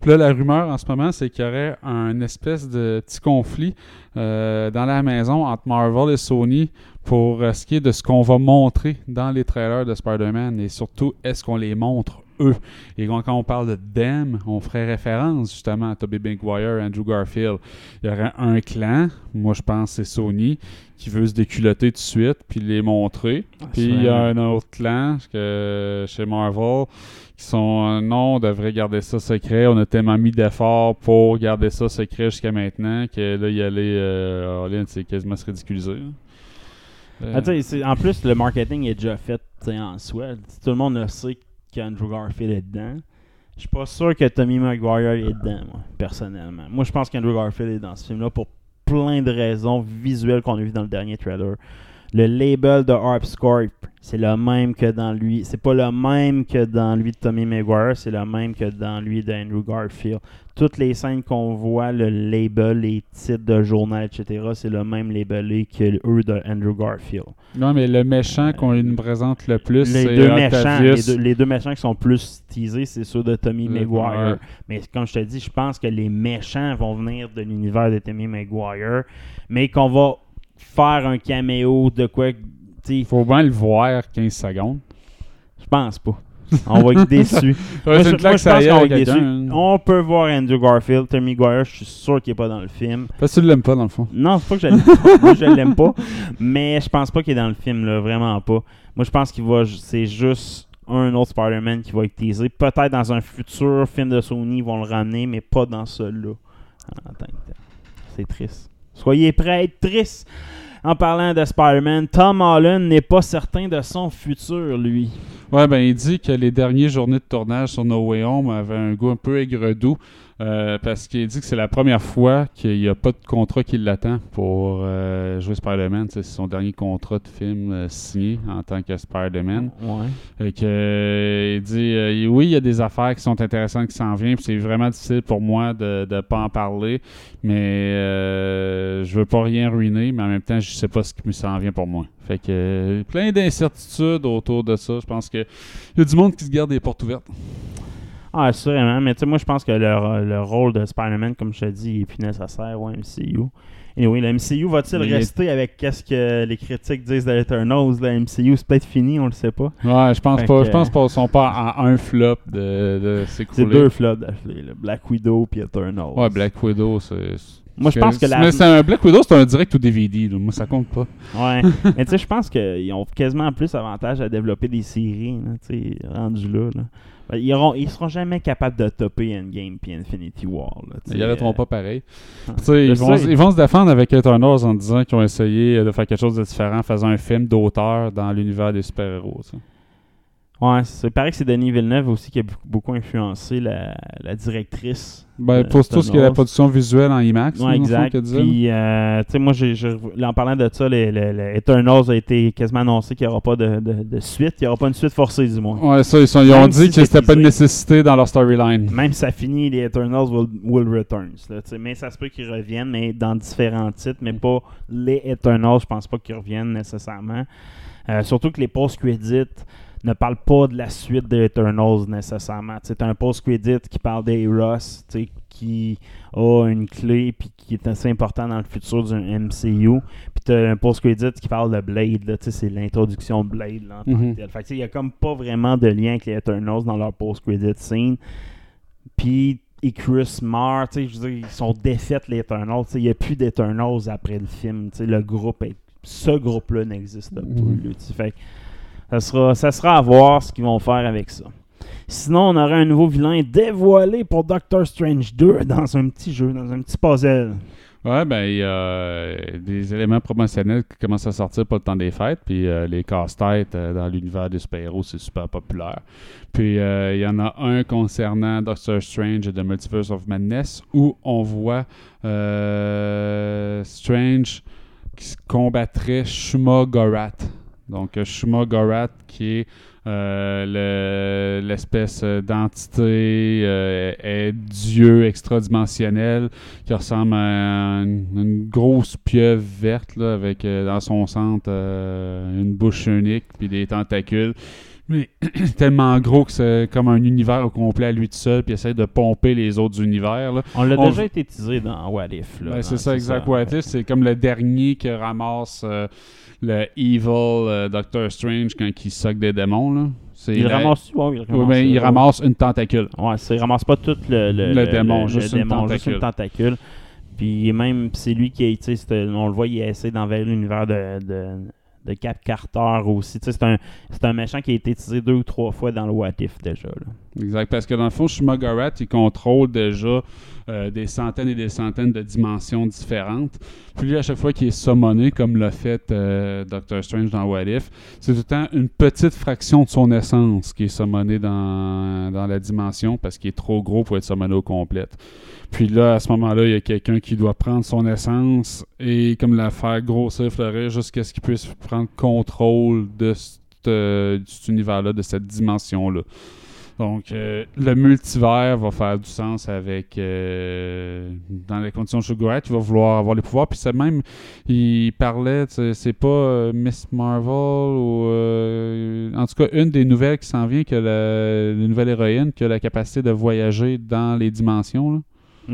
Puis là, la rumeur en ce moment, c'est qu'il y aurait un espèce de petit conflit euh, dans la maison entre Marvel et Sony pour euh, ce qui est de ce qu'on va montrer dans les trailers de Spider-Man et surtout, est-ce qu'on les montre eux. Et quand on parle de them, on ferait référence justement à Tobey Maguire, Andrew Garfield. Il y aurait un clan, moi je pense c'est Sony, qui veut se déculotter tout de suite puis les montrer. Puis il y a un autre clan que, chez Marvel qui sont euh, non, on devrait garder ça secret. On a tellement mis d'efforts pour garder ça secret jusqu'à maintenant que là, y aller euh, all-in, c'est quasiment se ridiculiser. Euh, Ah, c'est- en plus, le marketing est déjà fait en soi. Tout le monde le sait qu'Andrew Garfield est dedans. Je suis pas sûr que Tommy Maguire est dedans, moi, personnellement. Moi, je pense qu'Andrew Garfield est dans ce film-là pour plein de raisons visuelles qu'on a vues dans le dernier trailer. Le label de Harpscorp, c'est le même que dans lui. C'est pas le même que dans lui de Tommy Maguire, c'est le même que dans lui d'Andrew Garfield. Toutes les scènes qu'on voit, le label, les titres de journal, etc., c'est le même labelé que eux de Andrew Garfield. Non, mais le méchant qu'on nous présente le plus, Les c'est deux, méchants, les, deux, les deux méchants qui sont plus teasés, c'est ceux de Tommy Le- Maguire. Mais comme je te dis, je pense que les méchants vont venir de l'univers de Tommy Maguire, mais qu'on va faire un caméo de quoi. sais, Faut bien le voir 15 secondes. Je pense pas. On va être déçus. Moi, moi, je pense qu'on va être. On peut voir Andrew Garfield, Tommy Maguire, je suis sûr qu'il est pas dans le film. Parce que tu l'aimes pas, dans le fond. Non, c'est pas que je l'aime pas. Moi, je l'aime pas. Mais je pense pas qu'il est dans le film, là. Vraiment pas. Moi, je pense qu'il va. C'est juste un autre Spider-Man qui va être teasé. Peut-être dans un futur film de Sony, ils vont le ramener, mais pas dans celui-là. C'est triste. Soyez prêts à être triste. En parlant de Spider-Man, Tom Holland n'est pas certain de son futur, lui. Ouais, ben il dit que les dernières journées de tournage sur No Way Home avaient un goût un peu aigre-doux euh, parce qu'il dit que c'est la première fois qu'il n'y a pas de contrat qui l'attend pour euh, jouer Spider-Man. C'est son dernier contrat de film euh, signé en tant que Spider-Man. Ouais. Et que, euh, il dit euh, oui, il y a des affaires qui sont intéressantes qui s'en viennent, c'est vraiment difficile pour moi de ne pas en parler, mais euh, je veux pas rien ruiner, mais en même temps, je sais pas ce qui me s'en vient pour moi. Fait que plein d'incertitudes autour de ça. Je pense que il y a du monde qui se garde des portes ouvertes. Ah, assurément. Mais tu sais, moi, je pense que le, le rôle de Spider-Man, comme je te dis, est plus nécessaire au MCU. Et oui, le MCU va-t-il il rester avec qu'est-ce que les critiques disent de Eternals? Le MCU, c'est peut-être fini, on le sait pas. Ouais, je pense Fait pas. que- Je pense pas qu'ils sont pas en un flop de, de C'est deux flops d'affilée. Black Widow puis Eternals. Ouais, Black Widow, c'est. Moi, je pense que la- Mais c'est un Black Widow, c'est un direct ou DVD. Moi, ça compte pas. Ouais. Mais tu sais, je pense qu'ils ont quasiment plus avantage à développer des séries, tu sais, rendus là. là. Ils, auront, ils seront jamais capables de topper Endgame puis Infinity War. Là. Ils arrêteront Euh, pas pareil. ah, Tu sais, je ils, vont, ils vont se défendre avec Eternals en disant qu'ils ont essayé de faire quelque chose de différent en faisant un film d'auteur dans l'univers des super-héros. Ouais, c'est il paraît que c'est Denis Villeneuve aussi qui a beaucoup, influencé la, la directrice. Ben, pour tout ce qui est la production visuelle en IMAX. Ouais, exact. Puis, euh, tu sais, moi, j'ai, en parlant de ça, les, les- les Eternals a été quasiment annoncé qu'il n'y aura pas de, de- de suite. Il n'y aura pas une suite forcée, du moins. Ouais, ça, ils, sont- ils ont dit si que c'était pas une nécessité dans leur storyline. Même si ça finit, les Eternals will, will return. mais ça se peut qu'ils reviennent, mais dans différents titres, mais pas les Eternals. Je pense pas qu'ils reviennent nécessairement. Euh, surtout que les post-credits ne parlent pas de la suite des Eternals nécessairement. T'as un post-credit qui parle d'Eros, tu sais, qui a une clé puis qui est assez important dans le futur du MCU. Puis t'as un post-credit qui parle de Blade, c'est l'introduction de Blade là, en tant Mhm. que tel. Fait que, il y a comme pas vraiment de lien avec les Eternals dans leur post-credit scene. Puis Chris meurt, tu sais, je veux dire, ils sont défaites les Eternals. Il n'y a plus d'Eternals après le film. Le groupe est. Ce groupe-là n'existe. Mhm. fait que ça sera, à voir ce qu'ils vont faire avec ça. Sinon, on aurait un nouveau vilain dévoilé pour Doctor Strange 2 dans un petit jeu, dans un petit puzzle. Ouais, ben, il y a euh, des éléments promotionnels qui commencent à sortir pour le temps des fêtes. Puis euh, les casse-têtes euh, dans l'univers des super-héros, c'est super populaire. Puis il y en a un concernant Doctor Strange et The Multiverse of Madness où on voit Strange qui combattrait Shuma Gorath. Donc euh, Shuma Gorath qui est euh, le- l'espèce euh, d'entité euh, est dieu extradimensionnel qui ressemble à une, une grosse pieuvre verte là, avec euh, dans son centre une bouche unique puis des tentacules. Mais tellement gros que c'est comme un univers au complet à lui tout seul puis essaie de pomper les autres univers. là. On l'a On déjà été teasé dans What If. Ben, hein, c'est ça, exact. What If, c'est comme le dernier qui ramasse le evil euh, Doctor Strange quand il soque des démons. Là. Il la- ramasse, ouais, il ramasse, ben, il euh, ramasse une tentacule. Ouais, c'est, il ramasse pas tout le, le, Le démon, juste une démon, juste une tentacule. Puis même, c'est lui qui, c'était- on le voit, il essaie d'envers l'univers de, de, de Cap Carter aussi. C'est un, c'est un méchant qui a été utilisé deux ou trois fois dans le What If déjà. là. Exact, parce que dans le fond, Shumagarat, il contrôle déjà euh, des centaines et des centaines de dimensions différentes. Puis lui, à chaque fois qu'il est summoné, comme l'a fait euh, Doctor Strange dans What If, c'est tout le temps une petite fraction de son essence qui est summonée dans, dans la dimension parce qu'il est trop gros pour être summoné au complète. Puis là, à ce moment-là, il y a quelqu'un qui doit prendre son essence et comme la faire grossir, fleurir jusqu'à ce qu'il puisse prendre contrôle de euh, cet univers-là, de cette dimension-là. Donc, euh, le multivers va faire du sens avec. euh, dans les conditions de Sugar il va vouloir avoir les pouvoirs. Puis, c'est même. Il parlait, c'est pas euh, Miss Marvel ou. euh, en tout cas, une des nouvelles qui s'en vient, que la, la nouvelle héroïne qui a la capacité de voyager dans les dimensions. là.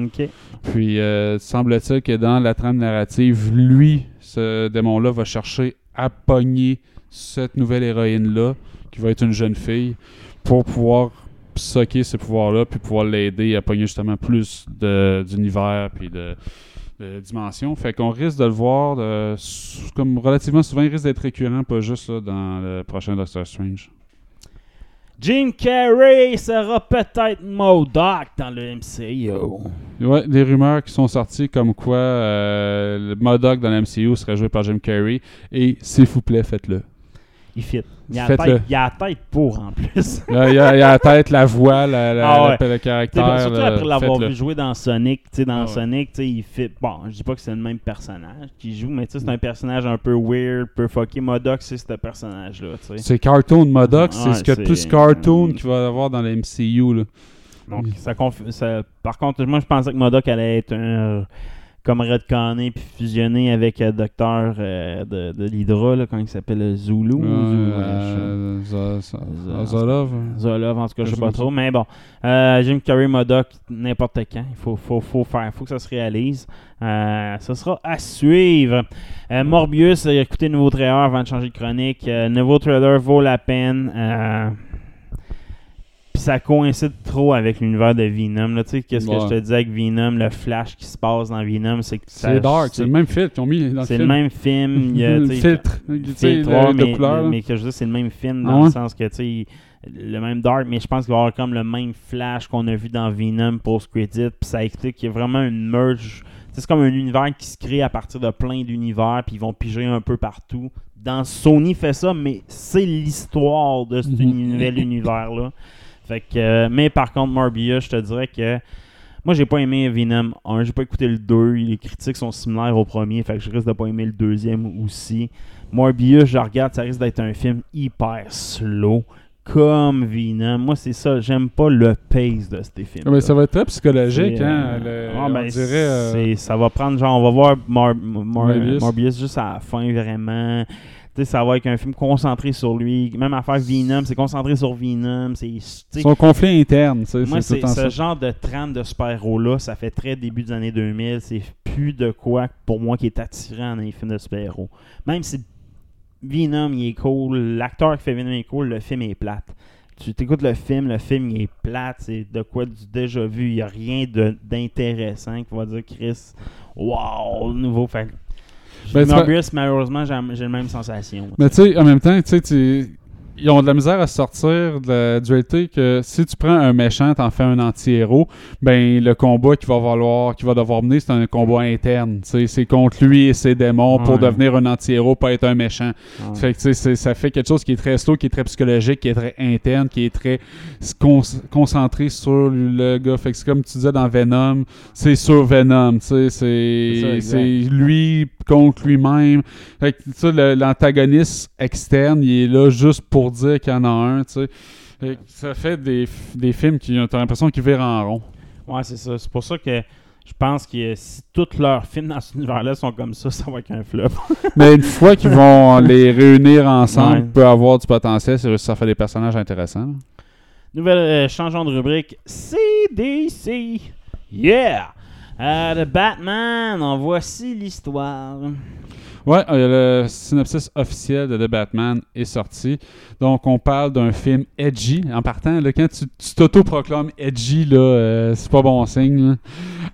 Ok. Puis, euh, semble-t-il que dans la trame narrative, lui, ce démon-là, va chercher à pogner cette nouvelle héroïne-là, qui va être une jeune fille, pour pouvoir socker ce pouvoir-là, puis pouvoir l'aider à pogner justement plus de- d'univers, puis de, de dimensions. Fait qu'on risque de le voir, euh, comme relativement souvent, il risque d'être récurrent, pas juste là, dans le prochain Doctor Strange. Jim Carrey sera peut-être Modoc dans le MCU. Ouais, des rumeurs qui sont sorties comme quoi euh, le Modoc dans la MCU serait joué par Jim Carrey, et s'il vous plaît, faites-le. Il fit. Il a, la tête, il a la tête pour en plus. Là, Il y, a il a la tête, la voix, la, la- Ah ouais. la- le caractère. surtout après l'avoir vu jouer dans Sonic, tu sais, dans Ah. Sonic, il fait. Bon, je dis pas que c'est le même personnage qui joue, mais tu sais, c'est un personnage un peu weird, peu fucké. Modoc, c'est ce personnage-là. C'est cartoon Modoc, c'est Ouais, ce qu'il y a de plus cartoon qu'il va y avoir dans la MCU. Là. Donc, ça, conf- ça- Par contre, moi, je pensais que Modoc allait être un. Comme redconné puis fusionné avec le docteur euh, de, de l'Hydra, là, quand il s'appelle euh, Zulu. ou Zulu, Euh, Zo- Zo- Zo- Zolov. Zolov, en tout cas, je sais pas trop. Mais bon, euh, Jim Carrey, Modoc, n'importe quand. Il faut, faut, faut faire, faut que ça se réalise. Euh, ça sera à suivre. Euh, Morbius, euh, écoutez le nouveau trailer avant de changer de chronique. Euh, nouveau trailer vaut la peine. Puis ça coïncide trop avec l'univers de Venom. là. Tu sais, qu'est-ce que je te disais avec Venom, le flash qui se passe dans Venom, c'est que ça- C'est dark, c'est le même filtre qu'ils ont mis dans le c'est film. le même film. Il y a, le tu sais, filtre. Filtre, le- mais, couleur. là. mais que je veux c'est le même film Ah dans ouais? le sens que, tu sais, le même dark, mais je pense qu'il va y avoir comme le même flash qu'on a vu dans Venom post-credit, puis ça explique qu'il y a vraiment une merge. Tu sais, C'est comme un univers qui se crée à partir de plein d'univers, puis ils vont piger un peu partout. Dans Sony fait ça, mais c'est l'histoire de ce Mhm. nouvel univers-là. Fait que, euh, mais par contre, Morbius, je te dirais que moi, j'ai pas aimé Venom 1, j'ai pas écouté le 2. Les critiques sont similaires au premier, fait que je risque de pas aimer le deuxième aussi. Morbius, je regarde, ça risque d'être un film hyper slow, comme Venom. Moi, c'est ça, j'aime pas le pace de ces films. Ah, mais ça va être très psychologique, hein. euh, le- ouais, ben, on dirait. euh, ça va prendre, genre, on va voir Mor- Mor- Morbius. Morbius. juste à la fin, vraiment. Tu sais, ça va être un film concentré sur lui. Même à faire Venom, c'est concentré sur Venom. Son conflit interne, moi, c'est ce ça. genre de trame de super-héros-là, ça fait très début des années 2000. C'est plus de quoi, pour moi, qui est attirant dans les films de super-héros. Même si Venom, il est cool, l'acteur qui fait Venom est cool, le film est plate. Tu t'écoutes le film, le film il est plate, c'est de quoi du déjà vu, il n'y a rien d'intéressant qui va dire Chris, wow, nouveau. Fait Ben, Morbius, malheureusement, j'ai la même sensation. Mais tu sais, en même temps, tu sais, ils ont de la misère à sortir de la dualité que si tu prends un méchant, t'en fais un anti-héros, ben le combat qui va valoir, qui va devoir mener, c'est un combat interne. C'est contre lui et ses démons pour devenir un anti-héros, pas être un méchant. Ouais. Fait que ça fait quelque chose qui est très slow, qui est très psychologique, qui est très interne, qui est très con- concentré sur le gars. Fait que c'est comme tu disais dans Venom, c'est sur Venom, c'est lui contre lui-même. Fait que ça, le- l'antagoniste externe, il est là juste pour dire qu'il y en a un, tu sais. Fait que Ça fait des, des films qui ont l'impression qu'ils virent en rond. Ouais, c'est ça. C'est pour ça que je pense que si tous leurs films dans cet univers-là sont comme ça, ça va être un flop. Mais une fois qu'ils vont les réunir ensemble, Ouais. peut avoir du potentiel, c'est ça fait des personnages intéressants. Nouvelle, euh, changeons de rubrique. CDC. Yeah! Euh, The Batman, en voici l'histoire. Ouais, euh, le synopsis officiel de The Batman est sorti. Donc, on parle d'un film edgy. En partant, là, quand tu tu t'auto-proclames edgy, là, euh, c'est pas bon signe. là.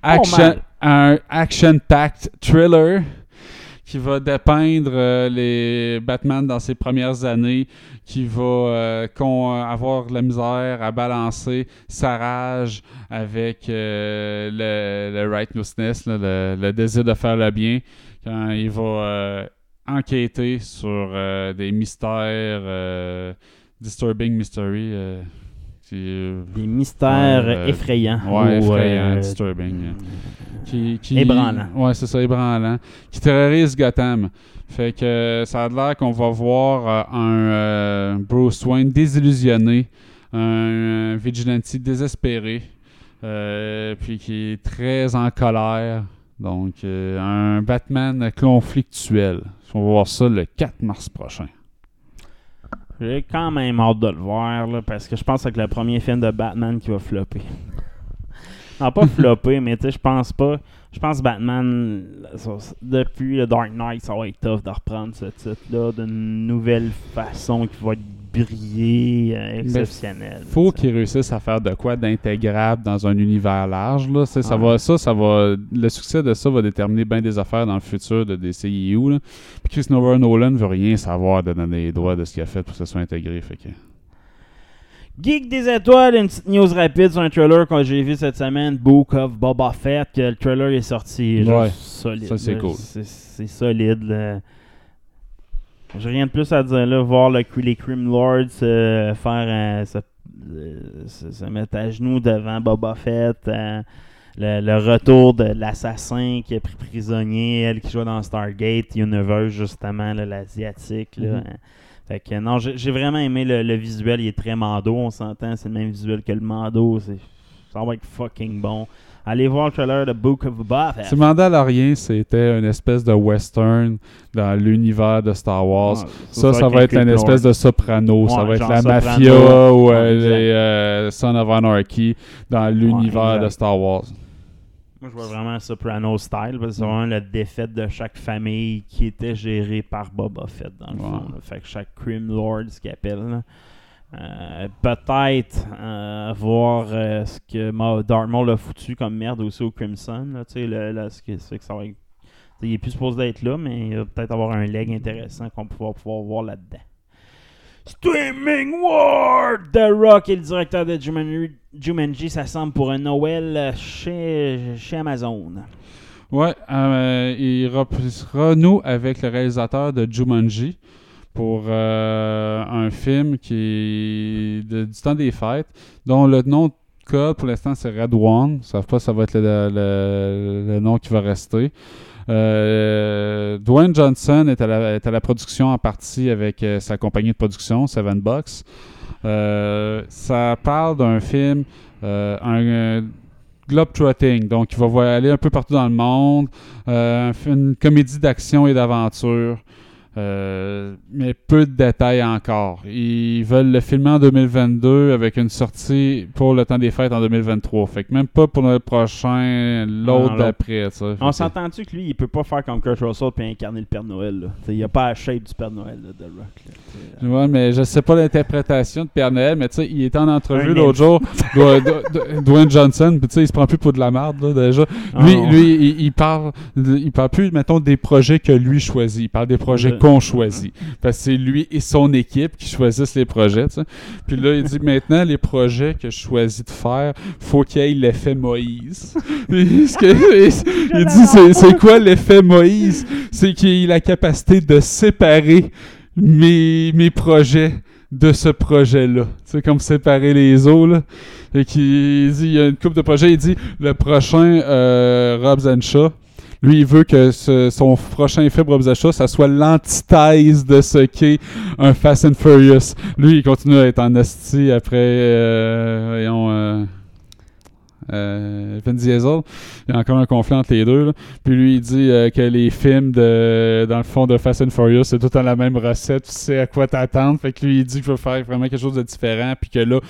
Action, un action-packed thriller qui va dépeindre euh, les Batman dans ses premières années, qui va euh, con- avoir la misère à balancer sa rage avec euh, le, le righteousness, le, désir de faire le bien, quand il va euh, enquêter sur euh, des mystères, euh, disturbing mystery. Euh, Des mystères euh, effrayants. Ouais, ou, effrayant, euh, disturbing. Qui, qui, Ébranlant. Ouais, c'est ça, ébranlant. Qui terrorise Gotham. Fait que ça a l'air qu'on va voir un Bruce Wayne désillusionné, un, vigilante désespéré, puis qui est très en colère. Donc, euh, un Batman conflictuel. On va voir ça le 4 mars prochain. J'ai quand même hâte de le voir, là, parce que je pense que c'est le premier film de Batman qui va flopper. non, pas flopper, mais tu sais, je pense pas. Je pense que Batman, ça- depuis le Dark Knight, ça va être tough de reprendre ce titre-là d'une nouvelle façon qui va être briller, euh, exceptionnelle. faut tu sais. qu'ils réussissent à faire de quoi d'intégrable dans un univers large. Là. Ça Ouais. va, ça, ça va, le succès de ça va déterminer bien des affaires dans le futur de DCEU. Là. Puis Christopher Nolan veut rien savoir de donner les droits de ce qu'il a fait pour que ça soit intégré. Fait que... Geek des étoiles, une petite news rapide sur un trailer que j'ai vu cette semaine, Book of Boba Fett, que le trailer est sorti. Ouais, solide. ça, c'est cool. C'est solide. là. J'ai rien de plus à dire là. Voir le, les Crim Lords euh, faire euh, se, euh, se- se mettre à genoux devant Boba Fett. le, le retour de l'assassin qui a pris prisonnier, elle qui joue dans Stargate Universe, justement, l'asiatique. Mhm. Fait que non, j'ai vraiment aimé le, le visuel. Il est très Mando, on s'entend. C'est le même visuel que le Mando. c'est- Ça va être fucking bon. Allez voir le trailer de Book of Boba Fett. C'est Mandalorian, c'était une espèce de western dans l'univers de Star Wars. Ça, ça va être une espèce de soprano. ça va être la Soprano. mafia ou euh, les euh, Son of Anarchy dans l'univers de Star Wars. Moi, je vois vraiment un Soprano style, parce que c'est vraiment la défaite de chaque famille qui était gérée par Boba Fett, dans le Ouais. fond. là. Fait que chaque Crim Lord, ce qu'il appelle. là. Euh, Peut-être euh, voir euh, ce que Maul a foutu comme merde aussi au Crimson. Là, là, ce qui que ça va être- il est plus supposé d'être là, mais il va peut-être avoir un leg intéressant qu'on va pouvoir, voir là-dedans. Streaming War! The Rock est le directeur de Jumanji, Jumanji, ça semble pour un Noël chez, chez Amazon. Ouais, il rep- renoue avec le réalisateur de Jumanji pour euh, un film qui est du temps des fêtes, dont le nom de code pour l'instant c'est Red One. Je savent pas ça va être le, le- nom qui va rester. Euh, Dwayne Johnson est à, la, est à la production en partie avec euh, sa compagnie de production, Seven Bucks. Ça parle d'un film, un, globetrotting, donc il va aller un peu partout dans le monde, une comédie d'action et d'aventure, euh, mais peu de détails encore. Ils veulent le filmer en 2022 avec une sortie pour le temps des fêtes en 2023, fait que même pas pour le prochain, l'autre d'après. On s'entend-tu que lui, il peut pas faire comme Kurt Russell puis incarner le Père Noël. Là? Il a pas la shape du Père Noël là, de Rock. là. Euh, Ouais, mais je sais pas l'interprétation de Père Noël, mais tu sais, il était en entrevue l'autre jour, Dw- Dwayne Johnson, puis tu sais, il se prend plus pour de la merde, déjà. Lui, Ah, lui il, il parle, il parle plus, mettons, des projets que lui choisit. Il parle des projets. Qu'on choisit. Parce que c'est lui et son équipe qui choisissent les projets. Puis là, il dit, maintenant, les projets que je choisis de faire, faut qu'il y ait l'effet Moïse. Il dit, c'est- c'est quoi l'effet Moïse? C'est qu'il ait la capacité de séparer mes, mes projets de ce projet-là. Sais, comme séparer les eaux, là. Et qui dit, il y a une coupe de projets, il dit, le prochain euh, Robs and Shaw, lui, il veut que ce- son prochain film Shaw, ça soit l'antithèse de ce qu'est un Fast and Furious. Lui, il continue à être en asti après, euh, voyons, euh, euh, Vin Diesel. Il y a encore un conflit entre les deux. là. Puis lui, il dit euh, que les films, de, dans le fond, de Fast and Furious, c'est tout dans la même recette. Tu sais à quoi t'attendre. Fait que lui, il dit qu'il veut faire vraiment quelque chose de différent. Puis que là,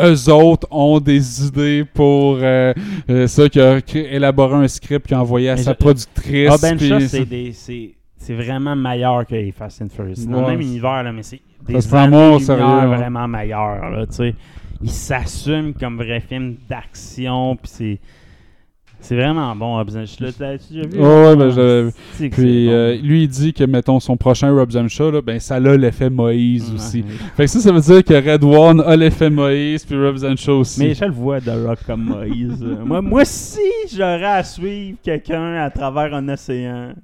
eux autres ont des idées pour euh, euh, ça, qu'il a élaboré un script qu'il a envoyé à Mais sa je- productrice. Ah, Ben ça- c'est des- c'est vraiment meilleur que les Fast and Furious. C'est dans le même univers, là, mais c'est Ça des ouais. vraiment meilleur. Là, tu sais. Il s'assume comme vrai film d'action. Puis c'est. C'est vraiment bon, Shaw. L'as-tu déjà vu? Ouais, ouais, ben, je Puis bon. euh, lui, il dit que, mettons, son prochain Rob Shaw, là, ben, ça a l'effet Moïse Ouais. aussi. Fait que ça, ça veut dire que Red One a l'effet Moïse, puis Rob Shaw aussi. Mais je le vois The Rock comme Moïse. Moi, moi, si j'aurais à suivre quelqu'un à travers un océan.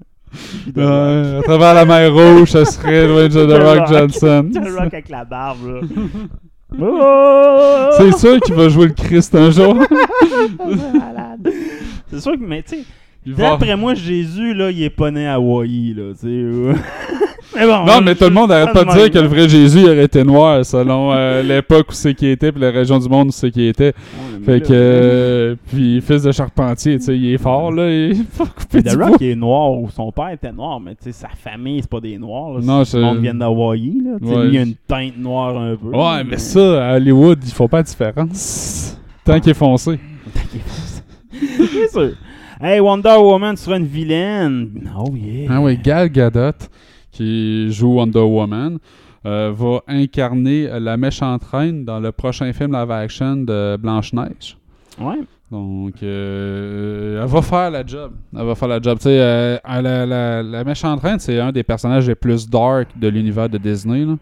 à travers la mer Rouge, ça serait Dwayne The Rock. Johnson. The Rock avec la barbe, là. Oh! C'est sûr qu'il va jouer le Christ un jour. C'est malade. C'est sûr que, mais tu sais, Va- d'après moi, Jésus, là, il est pas né à Hawaii, là, tu sais. euh. mais bon. Non, mais tout le monde arrête pas de dire que le vrai Jésus il aurait été noir selon euh, l'époque où c'est qu'il était, puis la région du monde où c'est qu'il était. Fait que, euh, puis fils de charpentier, tu sais, il est fort, là. Il faut couper The du Rock il est noir, ou son père était noir, mais tu sais, sa famille, c'est pas des noirs. Là. Non, c'est- le monde vient d'Hawaii, là. Tu sais, Ouais. lui, il a une teinte noire un peu. Ouais, mais ça, à Hollywood, ils font pas de différence. Tant qu'il est foncé. C'est sûr. Hey, Wonder Woman sera une vilaine. Oh yeah. Ah oui, Gal Gadot, qui joue Wonder Woman, euh, va incarner la méchante reine dans le prochain film live-action de Blanche-Neige. Ouais. Donc, euh, elle va faire la job. Elle va faire la job. Tu sais, euh, la, la- la méchante reine, c'est un des personnages les plus dark de l'univers de Disney. là.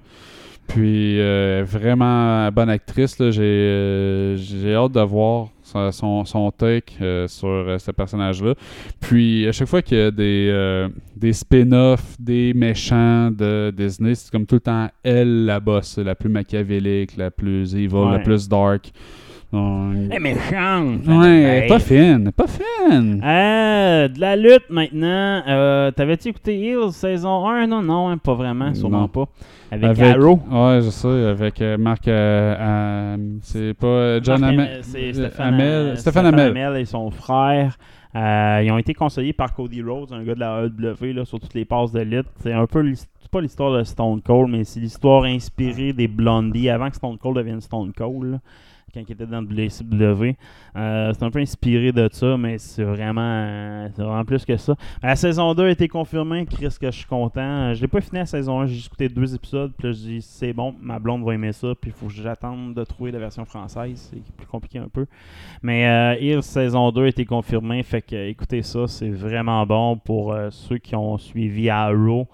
Puis, euh, vraiment bonne actrice. là. J'ai euh, j'ai hâte de voir son, son, son take euh, sur ce personnage-là. Puis, à chaque fois qu'il y a des, des spin-offs, des méchants de Disney, c'est comme tout le temps elle, la boss, la plus machiavélique, la plus evil, la plus dark. Elle est méchante. Ouais, Hey. pas fine, pas fine. Euh, de la lutte maintenant. Euh, T'avais-tu écouté Heels saison 1 Non, non, hein, pas vraiment, sûrement Non. pas. Avec, Arrow. Ouais, je sais, avec euh, Marc. euh, c'est pas John Marc Amel. C'est Stéphane, Amel. Stéphane Amel. et son frère. Euh, ils ont été conseillés par Cody Rhodes, un gars de la AEW, là, sur toutes les passes de lutte. C'est un peu pas l'histoire de Stone Cold, mais c'est l'histoire inspirée des Blondie avant que Stone Cold devienne Stone Cold. là, quand il était dans le WCW. Euh, c'est un peu inspiré de ça, mais c'est vraiment, euh, vraiment plus que ça. La saison 2 a été confirmée. Chris, que je suis content. Euh, Je l'ai pas fini la saison 1, j'ai écouté deux épisodes. Puis là, je dis, c'est bon, ma blonde va aimer ça. Puis il faut que j'attende de trouver la version française. C'est plus compliqué un peu. Mais euh, saison 2 a été confirmée. Fait que écoutez ça, c'est vraiment bon pour euh, ceux qui ont suivi Arrow.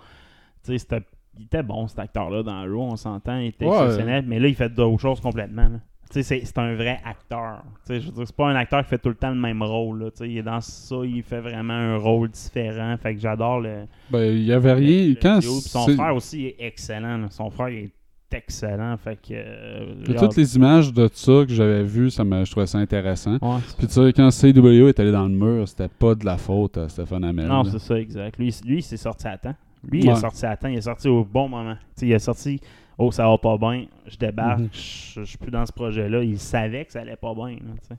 Tu sais, c'était- il était bon cet acteur-là dans Arrow, on s'entend. Il était Ouais. exceptionnel. Mais là, il fait d'autres choses complètement. là. C'est un vrai acteur. Tu sais, je veux dire, c'est pas un acteur qui fait tout le temps le même rôle. là. Tu sais, il est dans ça, il fait vraiment un rôle différent. Fait que j'adore le. Ben, il le- rien. le Quand son frère aussi est excellent. là. Son frère est excellent. Fait que. euh, toutes les images de ça que j'avais vues, ça me, je trouvais ça intéressant. Ouais, Puis tu sais, quand CW est allé dans le mur, c'était pas de la faute à Stéphane Amel. Non, c'est ça, exact. Lui, lui il s'est sorti à temps. Lui, il est sorti à temps. Il est sorti au bon moment. Tu sais, il est sorti. Oh, ça va pas bien. Je débarque. Mhm. Je je suis plus dans ce projet-là. Il savait que ça allait pas bien. là.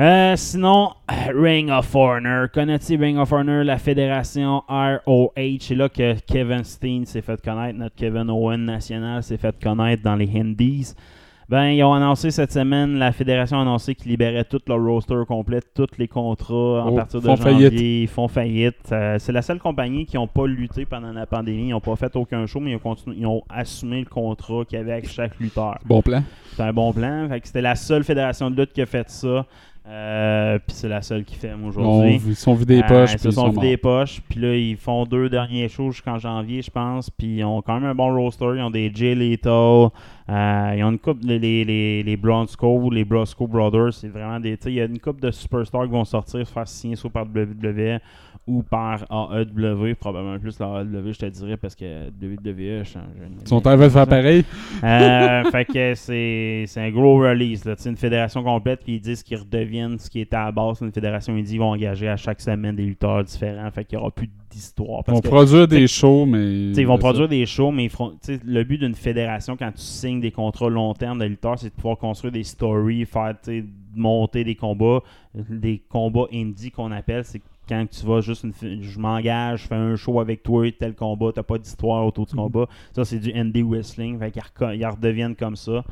Euh, sinon, Ring of Honor. Connais-tu Ring of Honor, la fédération ROH? C'est là que Kevin Steen s'est fait connaître. Notre Kevin Owen national s'est fait connaître dans les Indies. Ben, ils ont annoncé cette semaine, la fédération a annoncé qu'ils libéraient tout leur roster complet, tous les contrats en Oh, partir de font janvier. faillite. Ils font faillite. Euh, c'est la seule compagnie qui n'ont pas lutté pendant la pandémie. Ils n'ont pas fait aucun show, mais ils ont, continué- ils ont assumé le contrat qu'il y avait avec chaque lutteur. Bon plan. C'est un bon plan. Fait que c'était la seule fédération de lutte qui a fait ça. Euh, puis c'est la seule qui fait On- aujourd'hui. ils sont vidés les Euh, poches. Ils se sont vidés les morts. poches. Puis là, ils font deux derniers shows jusqu'en janvier, je pense. Puis ils ont quand même un bon roster. Ils ont des Jay Lethal. euh, ils ont une coupe, les, les, les, les Bronco, les Brosco Brothers. C'est vraiment des. tu sais, Il y a une coupe de superstars qui vont sortir, se faire signer soit par WWE ou par AEW. Probablement plus la AEW, je te dirais, parce que WWE, je- je- Ils sont en train de faire pareil. euh, fait que c'est c'est un gros release. Là. C'est une fédération complète, puis ils disent qu'ils redeviennent ce qui était à la base. Une fédération, ils disent qu'ils vont engager à chaque semaine des lutteurs différents. Fait qu'il n'y aura plus d'histoire. Ils vont que, produire des shows, mais. ils vont ça. produire des shows, mais ils feront, t'sais, le but d'une fédération, quand tu signes des contrats long terme de lutteurs, c'est de pouvoir construire des stories, faire monter des combats, des combats indie qu'on appelle. C'est quand tu vas juste, une, je m'engage, je fais un show avec toi, tel combat, t'as pas d'histoire autour du combat. Ça, c'est du indie wrestling. Fait qu'ils redeviennent comme ça.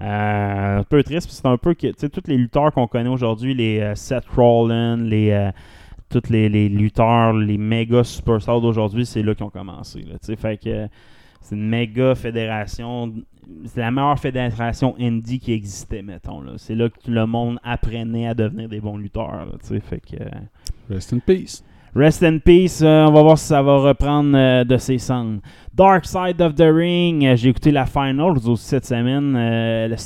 Euh, un peu triste, c'est un peu que, tu sais, tous les lutteurs qu'on connaît aujourd'hui, les euh, Seth Rollins, les. euh, tous les, les lutteurs, les méga superstars d'aujourd'hui, c'est là qu'ils ont commencé. Là, tu sais. fait que c'est une méga fédération. C'est la meilleure fédération indie qui existait, mettons. C'est là que tout le monde apprenait à devenir des bons lutteurs. là, tu sais, fait que, Rest in peace. Rest in peace. euh, on va voir si ça va reprendre euh, de ses cendres. Dark Side of the Ring. euh, J'ai écouté la finals aussi cette semaine. euh, le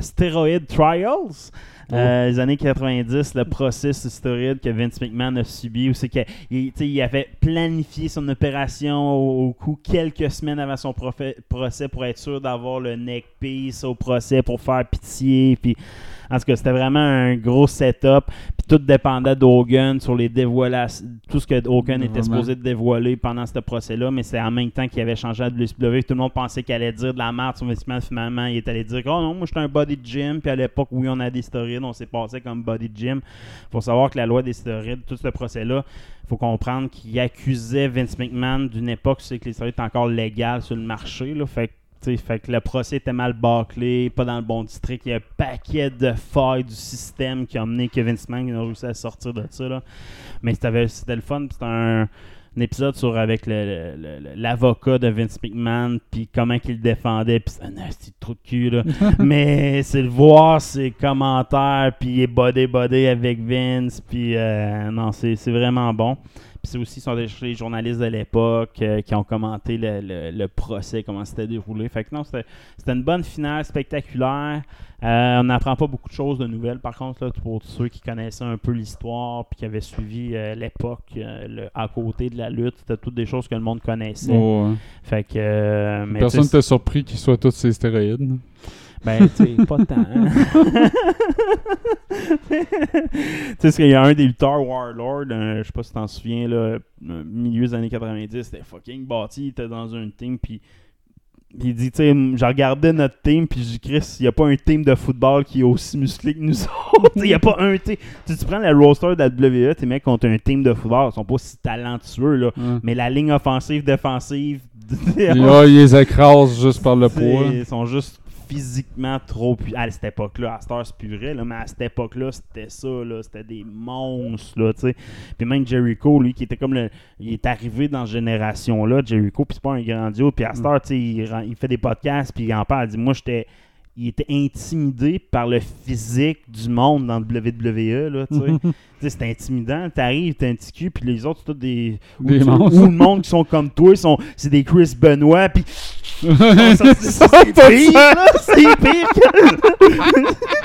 Steroid Trials. Euh, les années 90, le processus stéroïde que Vince McMahon a subi, où c'est qu'il il, avait planifié son opération au, au coup quelques semaines avant son procès pour être sûr d'avoir le neck piece au procès pour faire pitié. Puis, en tout cas, c'était vraiment un gros setup. Puis tout dépendait d'Hogan sur les dévoilations, tout ce que Hogan était supposé de dévoiler pendant ce procès-là, mais c'est en même temps qu'il avait changé à WCW. Tout le monde pensait qu'il allait dire de la merde sur Vince McMahon. Finalement, il est allé dire Oh non, moi j'étais un body gym. Puis à l'époque, oui, on a des stéroïdes, on s'est passé comme body gym. faut savoir que la loi des stéroïdes, tout ce procès-là, faut comprendre qu'il accusait Vince McMahon d'une époque où c'est que les stéroïdes étaient encore légales sur le marché. Là. Fait que tu sais, fait que le procès était mal bâclé, pas dans le bon district. Il y a un paquet de failles du système qui a amené que Vince McMahon a réussi à sortir de ça. là. Mais c'était le fun. C'était un, un épisode sur avec l'avocat de Vince McMahon, puis comment qu'il le défendait. Puis c'est un trou de cul. Là. Mais c'est le voir, ses commentaires, puis il est bodé bodé avec Vince. Puis euh, non, c'est c'est vraiment bon. Puis c'est aussi sont les journalistes de l'époque euh, qui ont commenté le, le- le procès, comment c'était déroulé. Fait que non, c'était une bonne finale spectaculaire. Euh, on n'apprend pas beaucoup de choses de nouvelles, par contre, là, pour ceux qui connaissaient un peu l'histoire puis qui avaient suivi euh, l'époque à côté de la lutte. C'était toutes des choses que le monde connaissait. Ouais. Fait que. mais Personne n'était surpris qu'ils soient tous ces stéroïdes. Ben, tu sais, pas tant. hein. tu sais, qu'il y a un des lutteurs Warlord, euh, je sais pas si tu t'en souviens, là, euh, milieu des années 90, c'était fucking bâti, il était dans un team, puis il dit, tu sais, je regardais notre team, puis je dis, Chris, il n'y a pas un team de football qui est aussi musclé que nous autres. Il n'y a pas un team. Tu, sais, tu prends le roster de la WWE, tes mecs contre un team de football, ils sont pas si talentueux, là. Mais la ligne offensive, défensive, là, ils les écrasent juste par le poids. Ils sont juste physiquement trop pu- À cette époque-là, à cette heure, c'est plus vrai, là, mais à cette époque-là, c'était ça, là. C'était des monstres, là, tu sais. Puis même Jericho, lui, qui était comme le. Il est arrivé dans cette génération-là, Jericho, puis c'est pas un grandiose. Puis à cette heure, tu sais, il, il fait des podcasts, puis il en parle. Il dit Moi, j'étais. Il était intimidé par le physique du monde dans le WWE, là, c'est intimidant. T'arrives, t'es un petit cul, puis les autres, c'est tous des. ou Des le monde qui sont comme toi, sont, c'est des Chris Benoit, puis C'est pas pire, là, c'est pire que...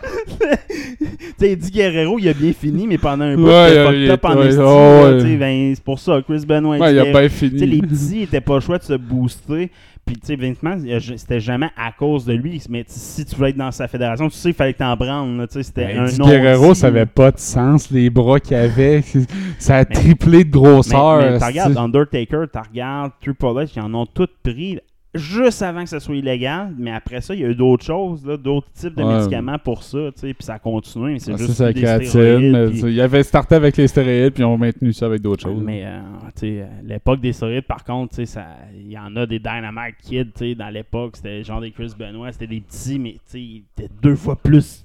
tu sais, Eddie Guerrero, il a bien fini, mais pendant un bout, Ouais, il en ouais, ouais. ben, c'est pour ça, Chris Benoit, il a pas Tu sais, les fini. petits, étaient pas choix de se booster. Puis, tu sais, Vince McMahon, c'était jamais à cause de lui. Mais si tu voulais être dans sa fédération, tu sais, il fallait que t'en branles. là, Tu sais, c'était un Eddie nom. Guerrero, ça avait pas de sens, les bras qu'il avait. Ça a Mais- triplé de grosseur. Mais, mais tu regardes c'est- Undertaker, tu regardes Triple H, ils en ont tous pris juste avant que ça soit illégal. Mais après ça, il y a eu d'autres choses, là, d'autres types de Ouais. médicaments pour ça. tu sais, Puis ça a continué. mais C'est Ah, juste sa des créatine. stéroïdes, puis- Il avait starté avec les stéroïdes, puis ils ont maintenu ça avec d'autres choses. Mais euh, tu sais, euh, l'époque des stéroïdes, par contre, tu sais, ça- il y en a des Dynamite Kids tu sais, dans l'époque. C'était genre des Chris Benoit, c'était des petits, mais tu sais, ils étaient deux fois plus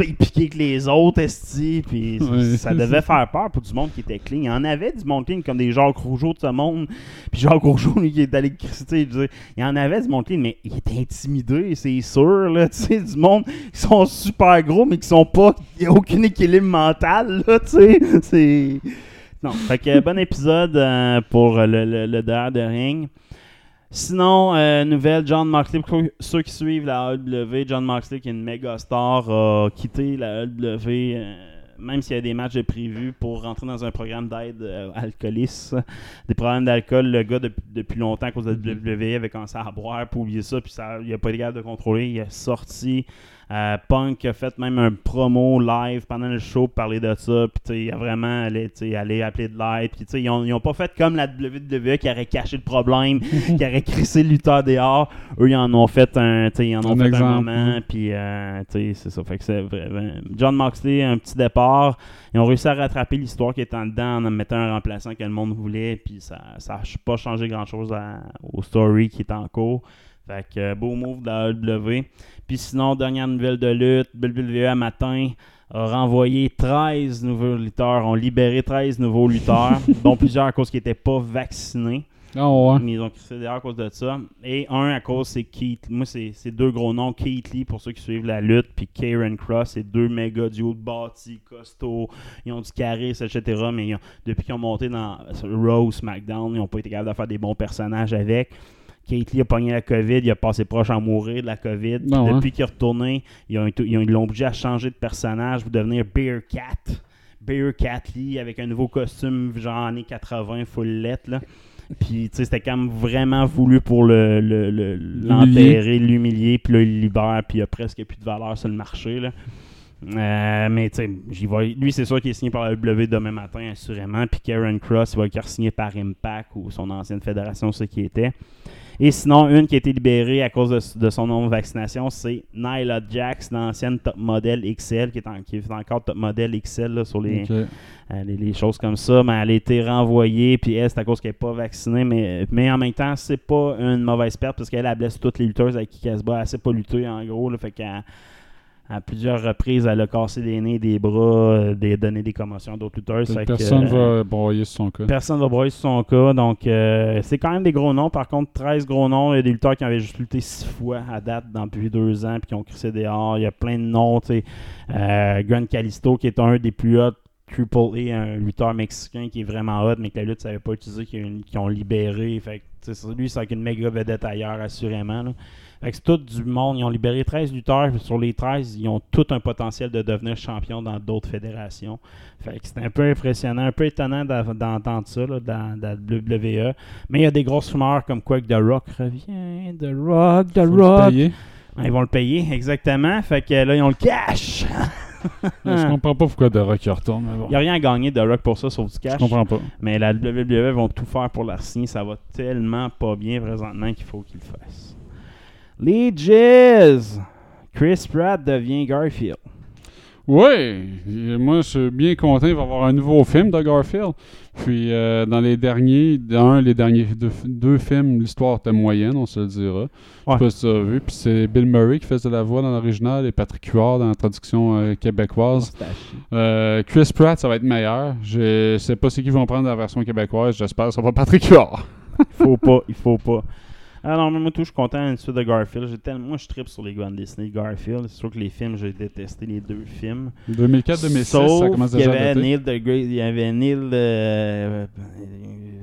pi- piqués que les autres, esti. Puis ça devait faire peur pour du monde qui était clean. Il y en avait du monde clean comme des Jacques Rougeau de ce monde. Puis Jacques Rougeau, lui, qui est allé dire, il y en avait du monde clean, mais il était intimidé, c'est sûr, là. Tu sais, du monde qui sont super gros, mais qui sont pas. Il n'y a aucun équilibre mental, là, tu sais. C'est. Non, fait que bon épisode euh, pour le, le, le derrière de ring. Sinon, euh, nouvelle, John Moxley, pour ceux qui suivent la AEW, John Moxley, qui est une méga star, a quitté la AEW, euh, même s'il y a des matchs de prévus pour rentrer dans un programme d'aide euh, alcoolisme. Des problèmes d'alcool, le gars, depuis, depuis longtemps, à cause de la WWE, avait commencé à boire pour oublier ça, puis ça, il n'a pas été capable de contrôler. Il est sorti. Euh, Punk a fait même un promo live pendant le show pour parler de ça. Puis, il a vraiment allé, allé appeler de l'aide. Puis, ils ont, ils ont pas fait comme la WWE qui aurait caché le problème, qui aurait crissé le lutteur dehors. Eux, ils en ont fait un, ils en ont Un fait exemple, un moment. Puis, euh, c'est ça. Fait que c'est. John Moxley, un petit départ. Ils ont réussi à rattraper l'histoire qui était en dedans en mettant un remplaçant que le monde voulait. Puis, ça n'a pas changé grand-chose au story qui est en cours. Fait que euh, beau move de la AEW. Puis sinon, dernière nouvelle de lutte, WWE matin a renvoyé 13 nouveaux lutteurs, ont libéré 13 nouveaux lutteurs, dont plusieurs à cause qui n'étaient pas vaccinés. Ah ouais. Ils ont crissé dehors à cause de ça. Et un à cause, c'est Keith. Moi, c'est c'est deux gros noms. Keith Lee, pour ceux qui suivent la lutte, puis Karen Cross. C'est deux méga duos de bâtis, costauds. Ils ont du charisme, etc. Mais ils ont- depuis qu'ils ont monté dans Raw SmackDown, ils n'ont pas été capables de faire des bons personnages avec. Keith Lee a pogné la COVID, il a passé proche à mourir de la COVID. Ouais. depuis qu'il est retourné, ils l'ont obligé à changer de personnage pour devenir Bear Cat. Bear Cat Lee avec un nouveau costume genre années 80, full lettre. Là. Puis, tu sais, c'était quand même vraiment voulu pour le, le- le- l'enterrer, l'humilier, puis là, il le libère, puis il a presque plus de valeur sur le marché. Là. Euh, mais, tu sais, j'y lui, c'est sûr qu'il est signé par la W demain matin, assurément. Puis Karen Cross, il va être signé par Impact ou son ancienne fédération, ce qui était. Et sinon, une qui a été libérée à cause de, de son non-vaccination, c'est Nyla Jax, l'ancienne top modèle XL, qui est, en- qui est encore top modèle XL là, sur les, euh, les, les choses comme ça, mais elle a été renvoyée, puis elle, c'est à cause qu'elle n'est pas vaccinée, mais, mais en même temps, c'est pas une mauvaise perte, parce qu'elle elle blesse toutes les lutteuses avec qui elle se bat, elle sait pas lutter, en gros, là, fait à plusieurs reprises, elle a cassé des nez, des bras, euh, des, donné des commotions à d'autres que, Personne euh, va broyer sur son cas. Personne va broyer sur son cas. Donc, euh, c'est quand même des gros noms. Par contre, 13 gros noms. Il y a des lutteurs qui avaient juste lutté 6 fois à date dans depuis deux ans puis qui ont crissé dehors. Il y a plein de noms. Euh, Grand Calisto, qui est un des plus hot Triple A, un lutteur mexicain qui est vraiment hot, mais que la lutte ne savait pas utiliser, qui, ont libéré. Fait que, lui, c'est avec une méga vedette ailleurs, assurément. là. Fait que c'est tout du monde. Ils ont libéré 13 lutteurs. Sur les 13, ils ont tout un potentiel de devenir champion dans d'autres fédérations. Fait que c'est un peu impressionnant, un peu étonnant d'entendre ça là, dans, dans la WWE. Mais il y a des grosses rumeurs comme quoi que The Rock revient. The Rock, The Faut le Rock. payer? Ah, Ils vont le payer, exactement. Fait que là, ils ont le cash. Je comprends pas pourquoi The Rock y retourne. bon. Il n'y a rien à gagner de Rock pour ça, sauf du Je cash. comprends pas. Mais la WWE vont tout faire pour la signer. Ça va tellement pas bien présentement qu'il faut qu'ils le fassent. Les Jizz. Chris Pratt devient Garfield. Oui, moi je suis bien content. Il va y avoir un nouveau film de Garfield. Puis euh, dans les derniers, dans les derniers deux, deux films, l'histoire était moyenne, on se le dira. Je Ouais. sais pas si tu as vu. Puis c'est Bill Murray qui faisait la voix dans l'original et Patrick Huard dans la traduction euh, québécoise. Euh, Chris Pratt, ça va être meilleur. Je sais pas c'est qui vont prendre la version québécoise. J'espère que ça va Patrick Huard. Il faut pas, il faut pas. Ah non, mais moi tout, je suis content d'une suite de Garfield. J'ai tellement, moi, je tripe sur les bandes Disney Garfield. C'est sûr que les films, j'ai détesté les deux films. 2004-2006, Sauf ça commence qu'il déjà à avait dater. Neil deGrasse, il y avait Neil euh,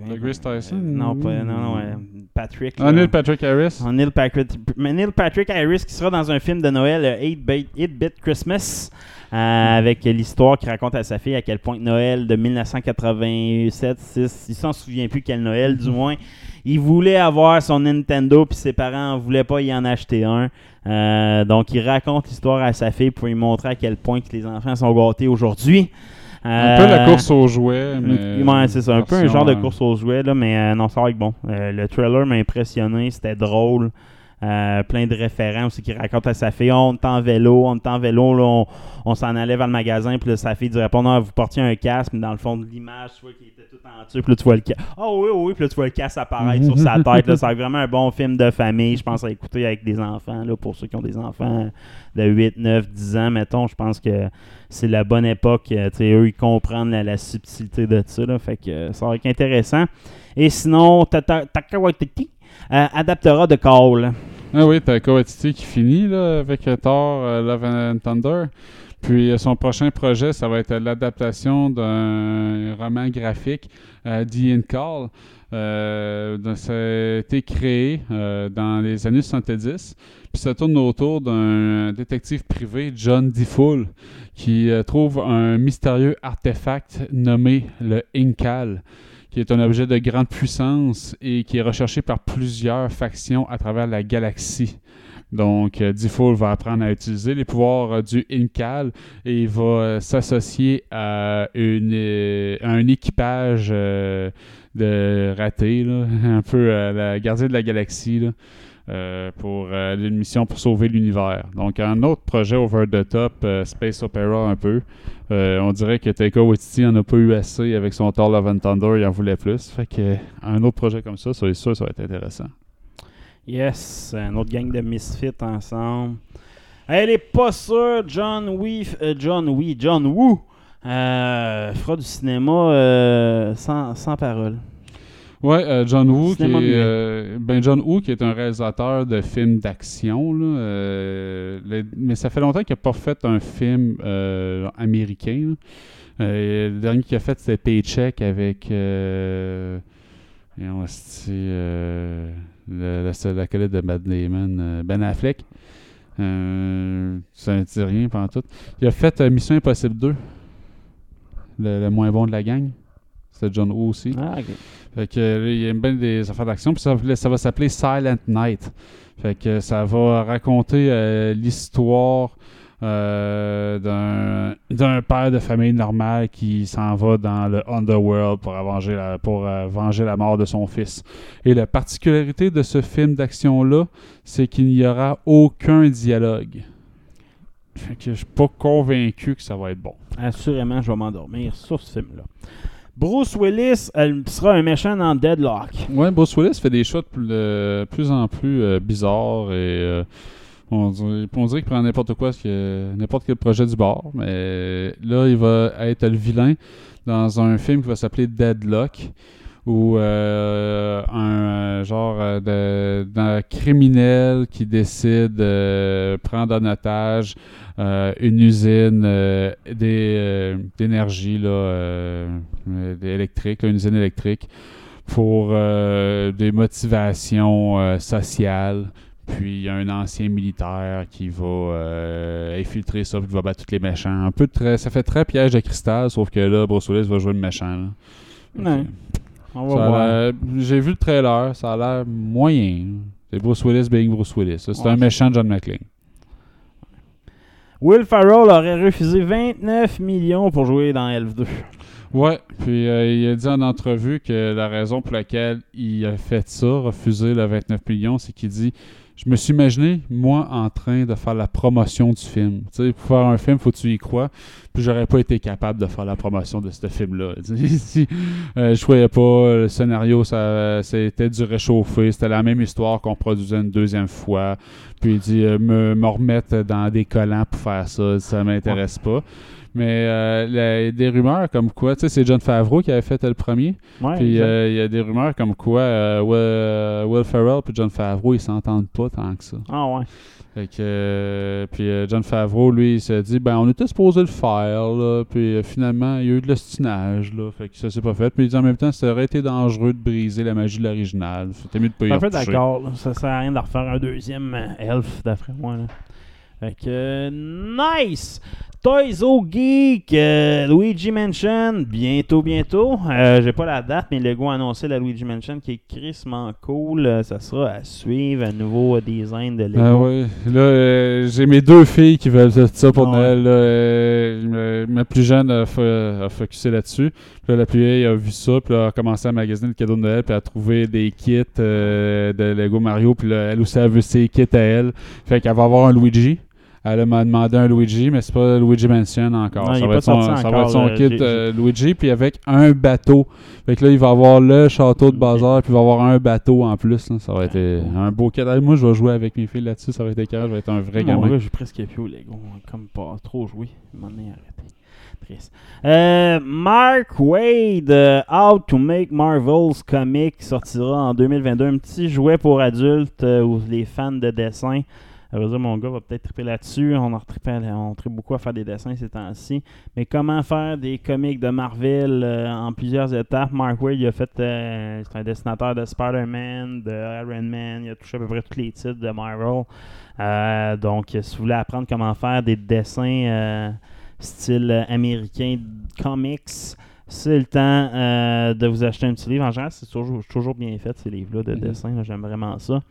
deGrasse Tyson? Non, pas, non, non, euh, Patrick. Ah. Neil Patrick Harris? Ah, Neil Patrick, mais Neil Patrick Harris qui sera dans un film de Noël, euh, 8-Bit 8-Bit Christmas, euh, avec l'histoire qui raconte à sa fille à quel point Noël de 1987, 6, il s'en souvient plus quel Noël du moins. Il voulait avoir son Nintendo puis ses parents ne voulaient pas y en acheter un. Euh, donc il raconte l'histoire à sa fille pour lui montrer à quel point que les enfants sont gâtés aujourd'hui. Un peu la Euh, course aux jouets, mais... Ouais, c'est ça. Un peu un genre de euh, course aux jouets, là, mais euh, non, ça va être bon. Le trailer m'a impressionné, c'était drôle. Euh, plein de référents aussi qui racontent à sa fille on est en vélo, on est en vélo, là, on, on s'en allait vers le magasin, puis là, sa fille dit répond non, vous portiez un casque, mais dans le fond de l'image, tu vois qu'il était tout en dessus, puis là, tu vois le casque. Oh oui, oui, puis là, tu vois le casque apparaître sur sa tête. Là, c'est vraiment un bon film de famille, je pense à écouter avec des enfants, là, pour ceux qui ont des enfants de 8, 9, 10 ans, mettons, je pense que c'est la bonne époque. euh, tu sais, eux, ils comprennent la, la subtilité de ça. Là, fait que euh, ça va être intéressant. Et sinon, Tata Taka Waititi euh, adaptera de Call. Ah oui, t'as Waititi qui finit avec euh, Thor euh, Love and Thunder. Puis euh, son prochain projet, ça va être l'adaptation d'un roman graphique, euh, The In ça a été créé dans les années 70. Puis ça tourne autour d'un détective privé, John DeFool, qui trouve un mystérieux artefact nommé le Incal qui est un objet de grande puissance et qui est recherché par plusieurs factions à travers la galaxie. Donc, euh, Default va apprendre à utiliser les pouvoirs euh, du Incal et il va euh, s'associer à, une, un équipage de ratés, là, un peu à la gardien de la galaxie, pour euh, une mission pour sauver l'univers. Donc, un autre projet over the top, euh, Space Opera un peu. Euh, on dirait que Taika Waititi en a pas eu assez avec son Thor Love and Thunder, il en voulait plus. Fait que un autre projet comme ça, c'est sûr, ça va être intéressant. Yes, un autre gang de misfits ensemble. Elle est pas sûre, John Wee, euh, John Wee, John Woo euh, fera du cinéma euh, sans, sans parole. Ouais, euh, John Woo, qui est, euh, ben John Woo, qui est un réalisateur de films d'action, euh, mais ça fait longtemps qu'il n'a pas fait un film euh, américain. le dernier qu'il a fait, c'était Paycheck avec. Voyons, c'est, euh, le- la, la collègue de Matt Damon, Ben Affleck. Euh, ça ne dit rien pendant tout. Il a fait euh, Mission Impossible 2, le, le moins bon de la gang. C'était John Woo aussi. Ah, ok. Fait que euh, il aime bien des affaires d'action. Puis ça, ça va s'appeler Silent Night. Fait que ça va raconter euh, l'histoire euh, d'un père de famille normale qui s'en va dans le Underworld pour, venger la, pour euh, venger la mort de son fils. Et la particularité de ce film d'action-là, c'est qu'il n'y aura aucun dialogue. Fait que je suis pas convaincu que ça va être bon. Assurément, je vais m'endormir sur ce film-là. Bruce Willis sera un méchant dans Deadlock. Ouais, Bruce Willis fait des choix de plus, de plus en plus euh, bizarres et euh, on dirait, qu'il prend n'importe quoi, n'importe quel projet du bord. Mais là, il va être le vilain dans un film qui va s'appeler Deadlock où euh, un euh, genre euh, d'un criminel qui décide de prendre en otage euh, une usine euh, des, euh, d'énergie là, euh, euh, électrique, là, une usine électrique pour euh, des motivations euh, sociales. Puis il y a un ancien militaire qui va euh, infiltrer ça, qui va battre tous les méchants. Un peu de très, ça fait très piège de cristal, sauf que là, Bruce Willis va jouer le méchant. là. On va voir. J'ai vu le trailer, ça a l'air moyen. C'est Bruce Willis being Bruce Willis. C'est Ouais, un méchant John McClane. Will Farrell aurait refusé 29 millions pour jouer dans Elf 2. Ouais, puis euh, il a dit en entrevue que la raison pour laquelle il a fait ça, refuser le 29 millions, c'est qu'il dit Je me suis imaginé, moi, en train de faire la promotion du film. Tu sais, pour faire un film, faut que tu y crois. Puis j'aurais pas été capable de faire la promotion de ce film-là. Si euh, je voyais pas, le scénario, ça, c'était du réchauffé. C'était la même histoire qu'on produisait une deuxième fois. Puis il dit euh, me, me remettre dans des collants pour faire ça, ça m'intéresse pas. Mais euh, la- des rumeurs comme quoi, tu sais, c'est John Favreau qui avait fait le premier. Ouais, Puis euh, il y a des rumeurs comme quoi euh, Will, euh, Will Ferrell et John Favreau, ils s'entendent pas tant que ça. Ah ouais. Fait que, puis John Favreau, lui, il s'est dit, ben, on était supposé le faire, là. Puis finalement, il y a eu de l'estinage, là. Fait que ça s'est pas fait. Puis il dit en même temps, ça aurait été dangereux de briser la magie de l'original. C'était mieux de pas y peu retoucher. d'accord. Ça sert à rien de refaire un deuxième Elf, d'après moi. Là. Fait que, nice! Toys O Geek, euh, Luigi Mansion, bientôt, bientôt. Euh, J'ai pas la date, mais le gars a annoncé la Luigi Mansion qui est crissement cool. Euh, ça sera à suivre, un nouveau design de Lego. Ah ouais. Là, euh, j'ai mes deux filles qui veulent ça pour Ah ouais. Noël. là. Euh, ma- plus jeune a, fo- a focusé là-dessus. Puis là, la plus vieille a vu ça, puis là, a commencé à magasiner le cadeau de Noël, puis a trouvé des kits de Lego Mario, puis là, elle aussi, elle veut ses kits à elle. Fait qu'elle va avoir un Luigi. Elle m'a demandé un Luigi, mais c'est pas Luigi Mansion encore. Non, ça va être son, va être là. kit euh, Luigi, puis avec un bateau. Fait que là, il va avoir le château de bazar, puis il va avoir un bateau en plus. là. Ça va être euh, un beau cadeau. Moi, je vais jouer avec mes filles là-dessus. Ça va être écœurant. Je vais être un vrai gamin. j'ai presque plus au Lego. Comme pas trop joué. Moment donné, arrêtez. Triste. Euh, Mark Wade, euh, How to Make Marvel's Comic sortira en 2022. Un petit jouet pour adultes euh, ou les fans de dessin. Ça veut dire, mon gars va peut-être triper là-dessus. On on trippe beaucoup à faire des dessins ces temps-ci. Mais comment faire des comics de Marvel euh, en plusieurs étapes? Mark Wade, il a fait. euh, c'est un dessinateur de Spider-Man, de Iron Man. Il a touché à peu près tous les titres de Marvel. Euh, donc, si vous voulez apprendre comment faire des dessins style américain comics, c'est le temps euh, de vous acheter un petit livre. En général, c'est toujours, toujours bien fait, ces livres-là de Mhm. dessin. là. J'aime vraiment ça.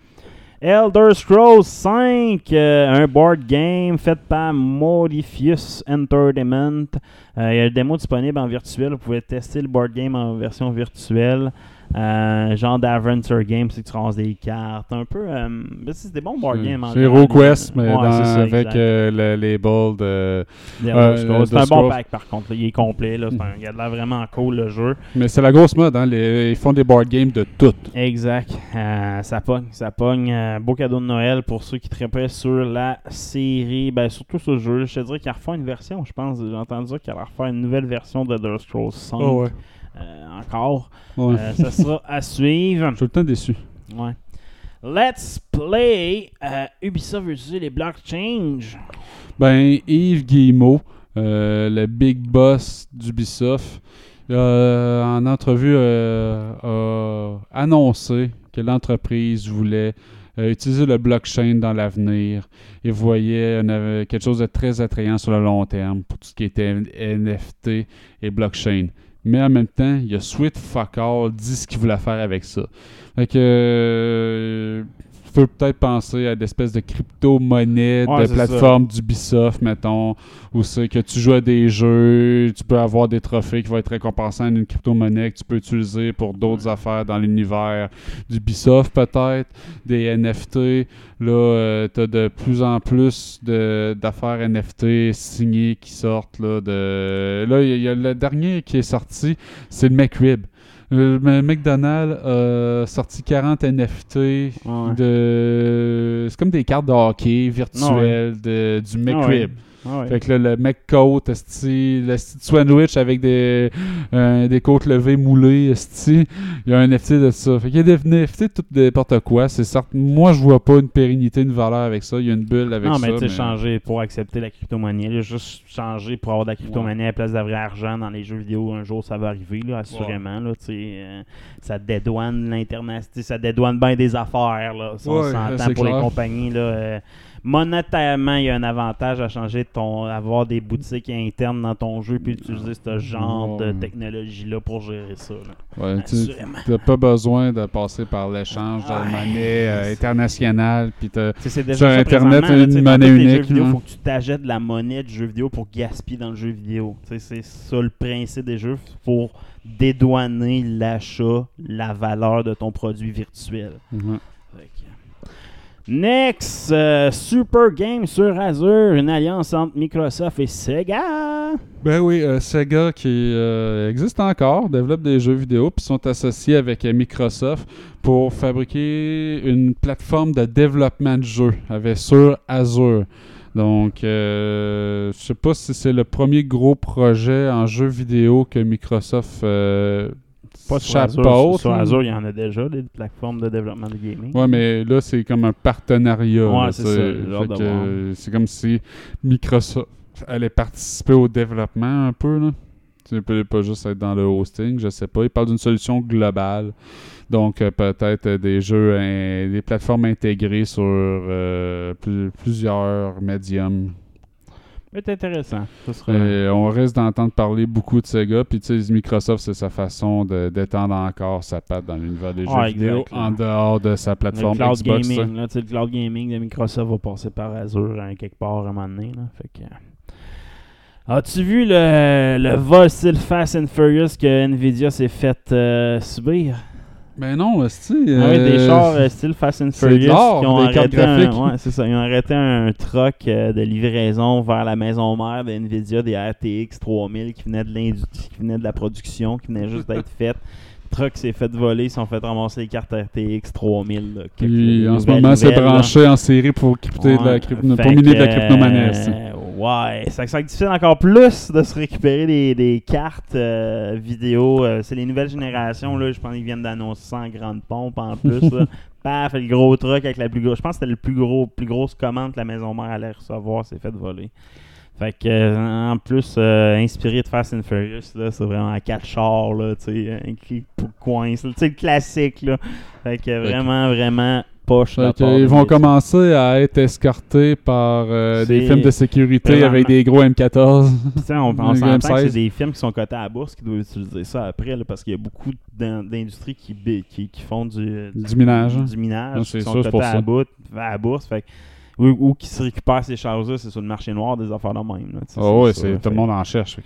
Elder Scrolls 5, euh, un board game fait par Modifius Entertainment. Euh, il y a le démo disponible en virtuel. Vous pouvez tester le board game en version virtuelle. Euh, genre d'adventure game, c'est que tu ramasses des cartes. Un peu. euh, c'est des bons board games. en C'est. HeroQuest, mais Ouais, dans- ça, avec euh, le label de. Euh. The C'est un bon pack par contre. là. Il est complet. Là. C'est un- il a de l'air vraiment cool le jeu. Mais c'est la grosse mode, hein. les- ils font des board games de tout. Exact. Euh, ça pogne. Ça pogne. Euh, beau cadeau de Noël pour ceux qui trippaient sur la série. Ben, surtout ce jeu. Je te dirais qu'il refait une version, je pense. J'ai entendu dire qu'il allait refaire une nouvelle version de The Scrolls 5. euh, encore. Ouais. Euh, ça sera à suivre. Je suis tout le temps déçu. Ouais. Let's play euh, Ubisoft versus les blockchains. Ben, Yves Guillemot, euh, le big boss d'Ubisoft, euh, en entrevue, euh, a annoncé que l'entreprise voulait euh, utiliser le blockchain dans l'avenir et voyait un- euh, quelque chose de très attrayant sur le long terme pour tout ce qui était NFT et blockchain. Mais en même temps, il y a Sweet Fuck dit ce qu'il voulait faire avec ça. Fait que euh, peux peut-être penser à des espèces de crypto-monnaies, Ouais, de plateformes d'Ubisoft, mettons, où c'est que tu joues à des jeux, tu peux avoir des trophées qui vont être récompensés en une crypto-monnaie que tu peux utiliser pour d'autres affaires dans l'univers d'Ubisoft, peut-être, des NFT. Là, tu as de plus en plus d'affaires NFT signées qui sortent. Là, de... là, il y, a- il y a le dernier qui est sorti, c'est le McRib. McDonald's a sorti 40 NFT Ouais. de. C'est comme des cartes de hockey virtuelles de, du McRib. Ouais. Ah ouais. Fait que là, le McCoat, esti, le de sandwich avec des, euh, des côtes levées moulées, esti, il y a un NFT de ça. Fait qu'il y a des NFT de tout n'importe quoi. C'est certes, moi, je vois pas une pérennité, une valeur avec ça. Il y a une bulle avec non, ça. mais tu sais, changer pour accepter la crypto-monnaie. là, juste changer pour avoir de la crypto-monnaie à la place d'avoir argent dans les jeux vidéo. Un jour, ça va arriver, là, assurément. Là, euh, ça dédouane l'internet. Ça dédouane bien des affaires. Là, si on Ouais, s'entend pour les compagnies. Là, euh, monétairement, il y a un avantage à changer de ton. avoir des boutiques internes dans ton jeu puis utiliser ce genre de technologie-là pour gérer ça. là. Ouais, tu n'as pas besoin de passer par l'échange de Ouais. monnaie euh, internationale. Puis Sur Internet, une monnaie unique, hein. faut que tu t'achètes de la monnaie du jeu vidéo pour gaspiller dans le jeu vidéo. C'est ça le principe des jeux pour dédouaner l'achat, la valeur de ton produit virtuel. Que- Next, euh, Super Game sur Azure, une alliance entre Microsoft et Sega. Ben oui, euh, Sega qui euh, existe encore, développe des jeux vidéo, puis sont associés avec Microsoft pour fabriquer une plateforme de développement de jeux avec sur Azure. Donc, je sais pas si c'est le premier gros projet en jeu vidéo que Microsoft Pas sur Azure. Sur. Azure, il y en a déjà des plateformes de développement de gaming. Ouais, mais là, c'est comme un partenariat. Ouais, c'est ça, comme si Microsoft allait participer au développement un peu. Là. Tu peux pas juste être dans le hosting, je sais pas. Ils parlent d'une solution globale. Donc, euh, peut-être euh, des jeux, des plateformes intégrées sur euh, plus- plusieurs médiums. C'est intéressant. Ça serait- Et on risque d'entendre parler beaucoup de Sega. Puis, tu sais, Microsoft, c'est sa façon d'étendre encore sa patte dans l'univers des Ouais, jeux vidéo en dehors de sa Le plateforme cloud Xbox. gaming, là, le cloud gaming de Microsoft va passer par Azure hein, quelque part à un moment donné. Là, fait que... As-tu vu le, le vol Fast and Furious que Nvidia s'est fait euh, subir? Ben non, c'est Ah oui, des chars euh, style Fast and Furious qui ont arrêté un, ouais, ça, ils ont arrêté un truck euh, de livraison vers la maison mère de Nvidia, des RTX 3000 qui venaient de l'industrie, qui venaient de la production, qui venaient juste d'être faites. Le truck s'est fait voler, ils sont fait ramasser les cartes RTX 3000. là, que- Puis en ce moment, c'est branché en série pour, crypter de la crypto- pour miner de la crypto-monnaie. Ouais, ça, ça difficile encore plus de se récupérer des, des cartes euh, vidéo. euh, c'est les nouvelles générations, là, je pense qu'ils viennent d'annoncer ça en grande pompe en plus. là. Paf, le gros truck avec la plus grosse. Je pense que c'était le plus gros, plus grosse commande que la maison mère allait recevoir, c'est fait voler. Fait que, euh, en plus, inspiré de Fast and Furious, c'est vraiment à quatre chars, là, tu sais, un qui pour coince, là, tu sais, le classique, là. Fait que vraiment, vraiment poche. Fait de vont commencer à être escortés par euh, des films de sécurité avec des gros M14. Puis, tu sais, on, s'entend que M16. c'est des films qui sont cotés à la bourse qui doivent utiliser ça après, là, parce qu'il y a beaucoup d'in- d'industries qui, bi- qui, qui font du, Du minage, hein. du minage Non, qui c'est sont cotés pour à, à la bourse. Fait que- ou, ou qui se récupèrent ces choses-là, c'est sur le marché noir des affaires de même. Là, sais, Ah c'est tout le monde en cherche.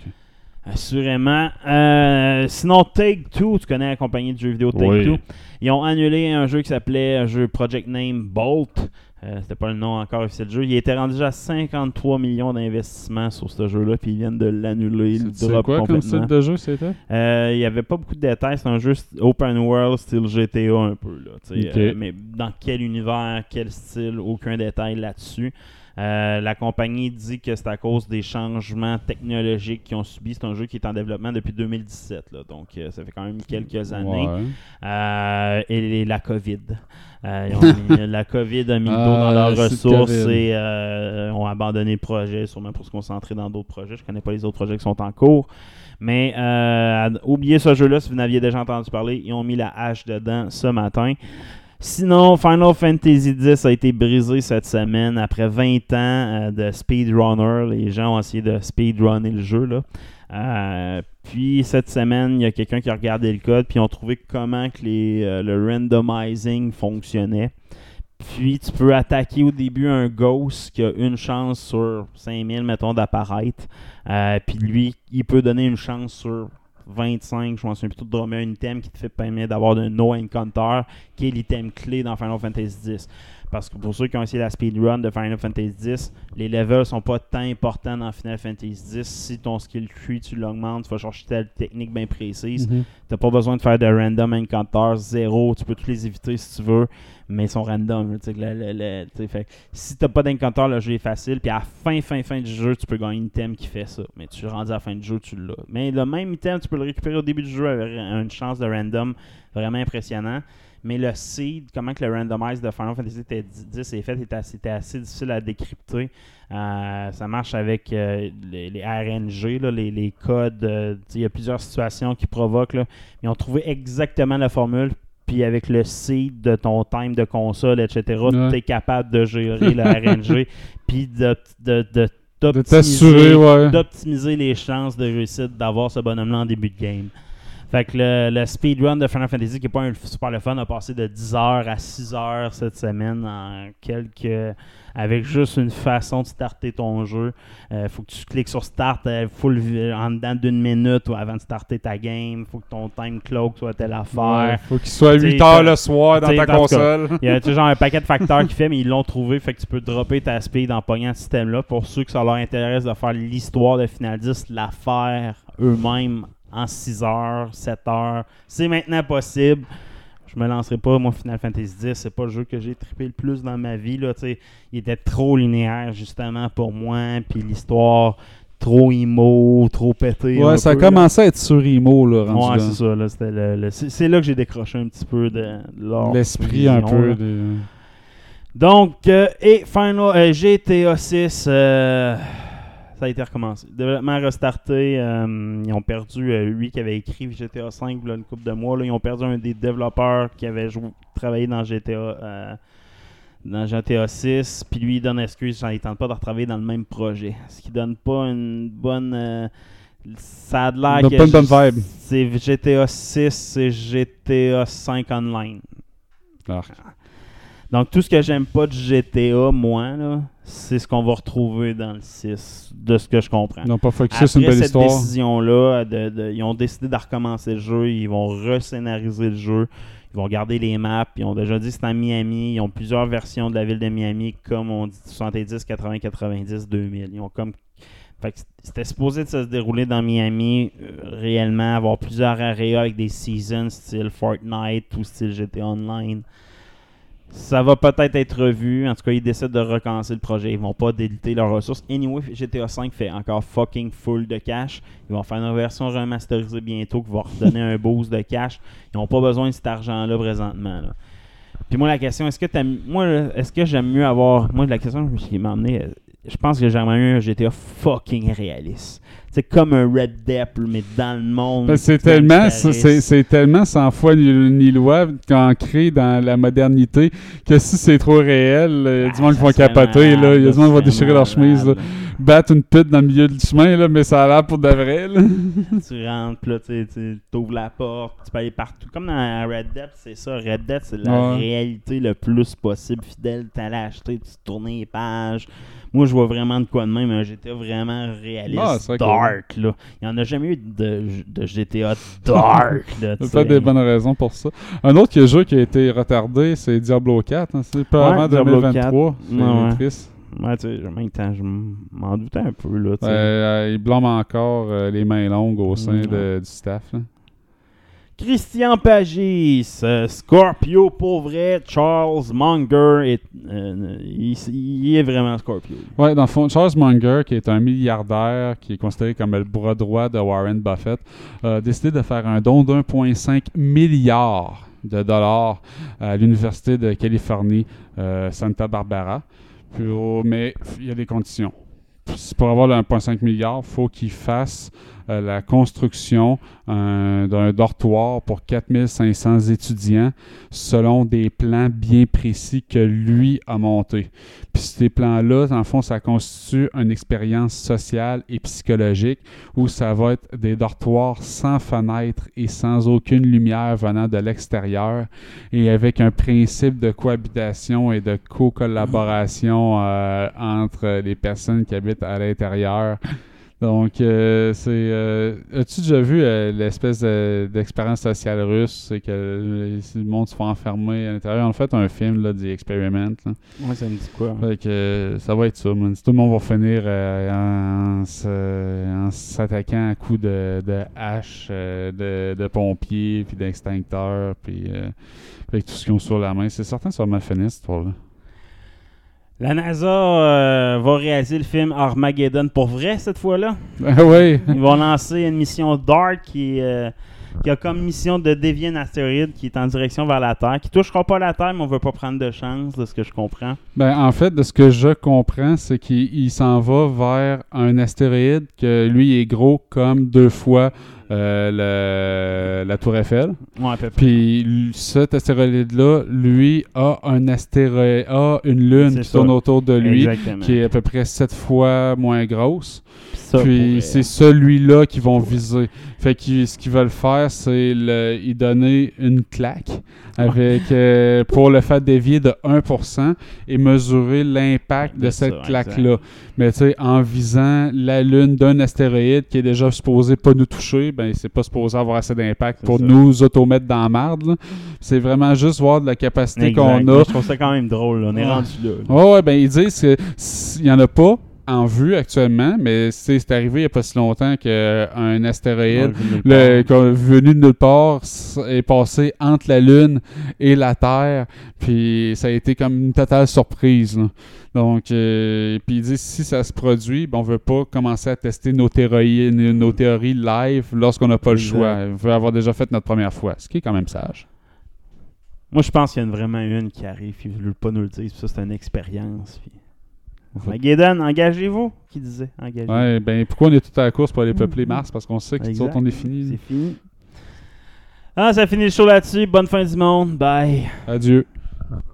Assurément. Euh, sinon, Take-Two, tu connais la compagnie de jeux vidéo Take-Two. Oui. Ils ont annulé un jeu qui s'appelait un jeu Project Name Bolt. Euh, C'était pas le nom encore officiel du jeu. Il était rendu déjà à 53 millions d'investissements sur ce jeu-là, puis ils viennent de l'annuler, le C'est drop quoi comme style de jeu c'était? Euh, Il n'y avait pas beaucoup de détails. C'est un jeu open world, style GTA un peu. Là. Euh, mais dans quel univers, quel style, aucun détail là-dessus. Euh, la compagnie dit que c'est à cause des changements technologiques qu'ils ont subis. C'est un jeu qui est en développement depuis 2017, là, donc euh, ça fait quand même quelques années. Ouais. Euh, et, la COVID. Ils ont mis- la COVID a mis le dos dans Ah, leurs c'est ressources et ont abandonné le projet, sûrement pour se concentrer dans d'autres projets. Je connais pas les autres projets qui sont en cours. Mais oubliez ce jeu-là si vous n'aviez déjà entendu parler. Ils ont mis la hache dedans ce matin. Sinon, Final Fantasy X a été brisé cette semaine après 20 ans euh, de speedrunner. Les gens ont essayé de speedrunner le jeu. Là. Euh, puis cette semaine, il y a quelqu'un qui a regardé le code puis ils ont trouvé comment que euh, le randomizing fonctionnait. Puis tu peux attaquer au début un ghost qui a une chance sur 5000, mettons, d'apparaître. Puis lui, il peut donner une chance sur 25, je pense, plutôt de drummer un item qui te fait permettre d'avoir un no encounter, qui est l'item clé dans Final Fantasy X. Parce que pour ceux qui ont essayé la speedrun de Final Fantasy X, les levels sont pas tant importants dans Final Fantasy X. Si ton skill tree, tu l'augmentes, tu vas chercher telle technique bien précise. Mhm. T'as pas besoin de faire de random encounters, zéro. Tu peux tous les éviter si tu veux, mais ils sont random. le- le- le- fait si t'as pas d'encounter, le jeu est facile. Puis à la fin, fin, fin du jeu, tu peux gagner un item qui fait ça. Mais tu rendu à la fin du jeu, tu l'as. Mais le même item, tu peux le récupérer au début du jeu avec une chance de random vraiment impressionnant. Mais le seed, comment que le randomize de Final Fantasy X est fait, était assez, difficile à décrypter. Euh, ça marche avec euh, les, les RNG, là, les, les codes. euh, il y a plusieurs situations qui provoquent. là. Ils ont trouvé exactement la formule. Puis avec le seed de ton time de console, etc., Ouais. tu es capable de gérer le RNG. Puis de, de, de, De d'optimiser- t'assurer, ouais. d'optimiser les chances de réussite d'avoir ce bonhomme-là en début de game. Fait que le, le speedrun de Final Fantasy, qui n'est pas un super le fun, a passé de 10 heures à 6 heures cette semaine en quelques. avec juste une façon de starter ton jeu. Euh, faut que tu cliques sur Start euh, full, en dedans d'une minute ou avant de starter ta game. faut que ton time clock soit telle Ouais, affaire. faut qu'il soit T'sais, 8 heures t'as- le soir dans t'sais, ta console. Il y a genre un paquet de facteurs qui fait, mais ils l'ont trouvé. Fait que tu peux dropper ta speed en pognant ce système-là. Pour ceux que ça leur intéresse de faire l'histoire de Final 10, la faire eux-mêmes en 6 heures, 7 heures. C'est maintenant possible. Je me lancerai pas, moi, Final Fantasy X. C'est pas le jeu que j'ai trippé le plus dans ma vie. Là, il était trop linéaire, justement, pour moi. Puis l'histoire, trop emo, trop pété. Ouais, ça a peu, là. commencé à être sur Imo, là, rendu Ouais, c'est ça. là, c'était le- le- c'est là que j'ai décroché un petit peu de, de L'esprit un peu. de- Donc, euh, et Final euh, GTA 6, euh, ça a été recommencé. Développement restarté. euh, ils ont perdu euh, lui qui avait écrit GTA 5 il y a une couple de mois. là, ils ont perdu un des développeurs qui avait travaillé dans GTA. euh, dans GTA 6, puis lui il donne excuse, il tente pas de retravailler dans le même projet. Ce qui donne pas une bonne. euh, ça a l'air que pas une bonne vibe. C'est GTA 6, c'est GTA 5 online. Ah. Donc, tout ce que j'aime pas de GTA, moi, là, c'est ce qu'on va retrouver dans le 6, de ce que je comprends. Ils n'ont pas focusé sur une belle cette histoire. décision-là, de- de- ils ont décidé de recommencer le jeu, ils vont rescénariser le jeu, ils vont garder les maps, ils ont déjà dit que c'est en Miami, ils ont plusieurs versions de la ville de Miami, comme on dit 70, 80, 90, 2000. Ils ont comme... Fait c'était supposé de se dérouler dans Miami, euh, réellement, avoir plusieurs areas avec des seasons style Fortnite ou style GTA Online. Ça va peut-être être revu. En tout cas, ils décident de recommencer le projet. Ils vont pas déliter leurs ressources. Anyway, GTA 5 fait encore fucking full de cash. Ils vont faire une version remasterisée bientôt qui va redonner un boost de cash. Ils n'ont pas besoin de cet argent-là présentement. Puis moi, la question, est-ce que t'aimes- moi, est-ce que j'aime mieux avoir. Moi, la question qui m'a amené, euh, je pense que j'aimerais mieux un GTA fucking réaliste. C'est comme un Red Dead, mais dans le monde. C'est tellement, c'est, c'est tellement sans foi ni, ni loi ancré dans la modernité que si c'est trop réel, euh, il y a du Ah, monde qui serait capoter, là. Il y a du monde qui va déchirer leur chemise, là. Battre une pute dans le milieu du chemin, là, mais ça a l'air pour de vrai, là. tu rentres, là, tu ouvres la porte, tu peux aller partout. Comme dans Red Dead, c'est ça. Red Dead, c'est la Ouais. réalité le plus possible, fidèle. T'allais acheter, tu tournais les pages. Moi, je vois vraiment de quoi de même, un GTA vraiment réaliste, Ah, c'est vrai que- dark, là. Il n'y en a jamais eu de, de GTA dark, pas sais. des bonnes raisons pour ça. Un autre jeu qui a été retardé, c'est Diablo 4. hein. C'est pas avant Diablo 2023. C'est Ouais, triste. Ouais, tu sais, en même temps, je m'en doutais un peu, là, tu sais. Euh, il blâme encore euh, les mains longues au sein Mm, de- du staff. là. Christian Pagis, euh, Scorpio pour vrai, Charles Munger, est, euh, il, est vraiment Scorpio. Ouais, dans le fond, Charles Munger, qui est un milliardaire, qui est considéré comme le bras droit de Warren Buffett, a décidé de faire un don d'1,5 milliard de dollars à l'Université de Californie, euh, Santa Barbara. Mais il y a des conditions. Pour avoir le 1,5 milliard, il faut qu'il fasse euh, la construction euh, d'un dortoir pour 4500 étudiants selon des plans bien précis que lui a montés. Puis ces plans-là, le fond, ça constitue une expérience sociale et psychologique où ça va être des dortoirs sans fenêtre et sans aucune lumière venant de l'extérieur et avec un principe de cohabitation et de co-collaboration euh, entre les personnes qui habitent à l'intérieur. Donc, euh, c'est. euh, As-tu déjà vu euh, l'espèce de- d'expérience sociale russe? C'est que le monde se fait enfermer à l'intérieur. En fait, un film, là, The Experiment. là. Ouais, ça me dit quoi? Fait que euh, ça va être ça, man. Tout le monde va finir euh, en, s'attaquant à coups de, de hache, euh, de, de pompiers, puis d'extincteurs, puis euh, avec tout ce qu'ils ont sur la main. C'est certain que ça va mal finir, cette histoire-là. La NASA euh, va réaliser le film Armageddon pour vrai cette fois-là. Ah oui! Ils vont lancer une mission DART qui, euh, qui a comme mission de dévier un astéroïde qui est en direction vers la Terre, qui touchera pas la Terre, mais on veut pas prendre de chance, de ce que je comprends. Ben, en fait, de ce que je comprends, c'est qu'il il s'en va vers un astéroïde que lui est gros comme deux fois euh, le- la Tour Eiffel. Ouais, à peu près. Puis cet astéroïde-là, lui, a un astéroïde, a une lune qui ça. tourne autour de lui, Exactement. qui est à peu près sept fois moins grosse. Ça, Puis c'est celui-là qu'ils vont viser. Fait que ce qu'ils veulent faire, c'est y donner une claque avec euh, pour le faire dévier de 1% et mesurer l'impact de, cette claque-là. Mais tu sais, en visant la lune d'un astéroïde qui est déjà supposé pas nous toucher, ben c'est pas supposé avoir assez d'impact pour ça. nous automettre dans la marde. là. C'est vraiment juste voir de la capacité qu'on Moi, a. Je trouve ça quand même drôle. là. On est Ouais. rendu là. là. Oh, ouais, ben ils disent qu'il n'y en a pas en vue actuellement, mais c'est arrivé il n'y a pas si longtemps qu'un astéroïde Ouais, le, venu de nulle part est passé entre la Lune et la Terre, puis ça a été comme une totale surprise. là. Donc, euh, puis ils disent si ça se produit, ben, on veut pas commencer à tester nos théories, nos théories live lorsqu'on n'a pas le choix. On veut avoir déjà fait notre première fois, ce qui est quand même sage. Moi, je pense qu'il y en a vraiment une qui arrive, puis ils ne veulent pas nous le dire, puis ça, c'est une expérience. Puis... Armageddon, engagez-vous, qui disait. Engagez-vous. Ouais, ben pourquoi on est tout à la course pour aller peupler Mars? Parce qu'on sait Exact. autres, on est fini. C'est fini. Ah, ça finit le show là-dessus. Bonne fin du monde. Bye. Adieu.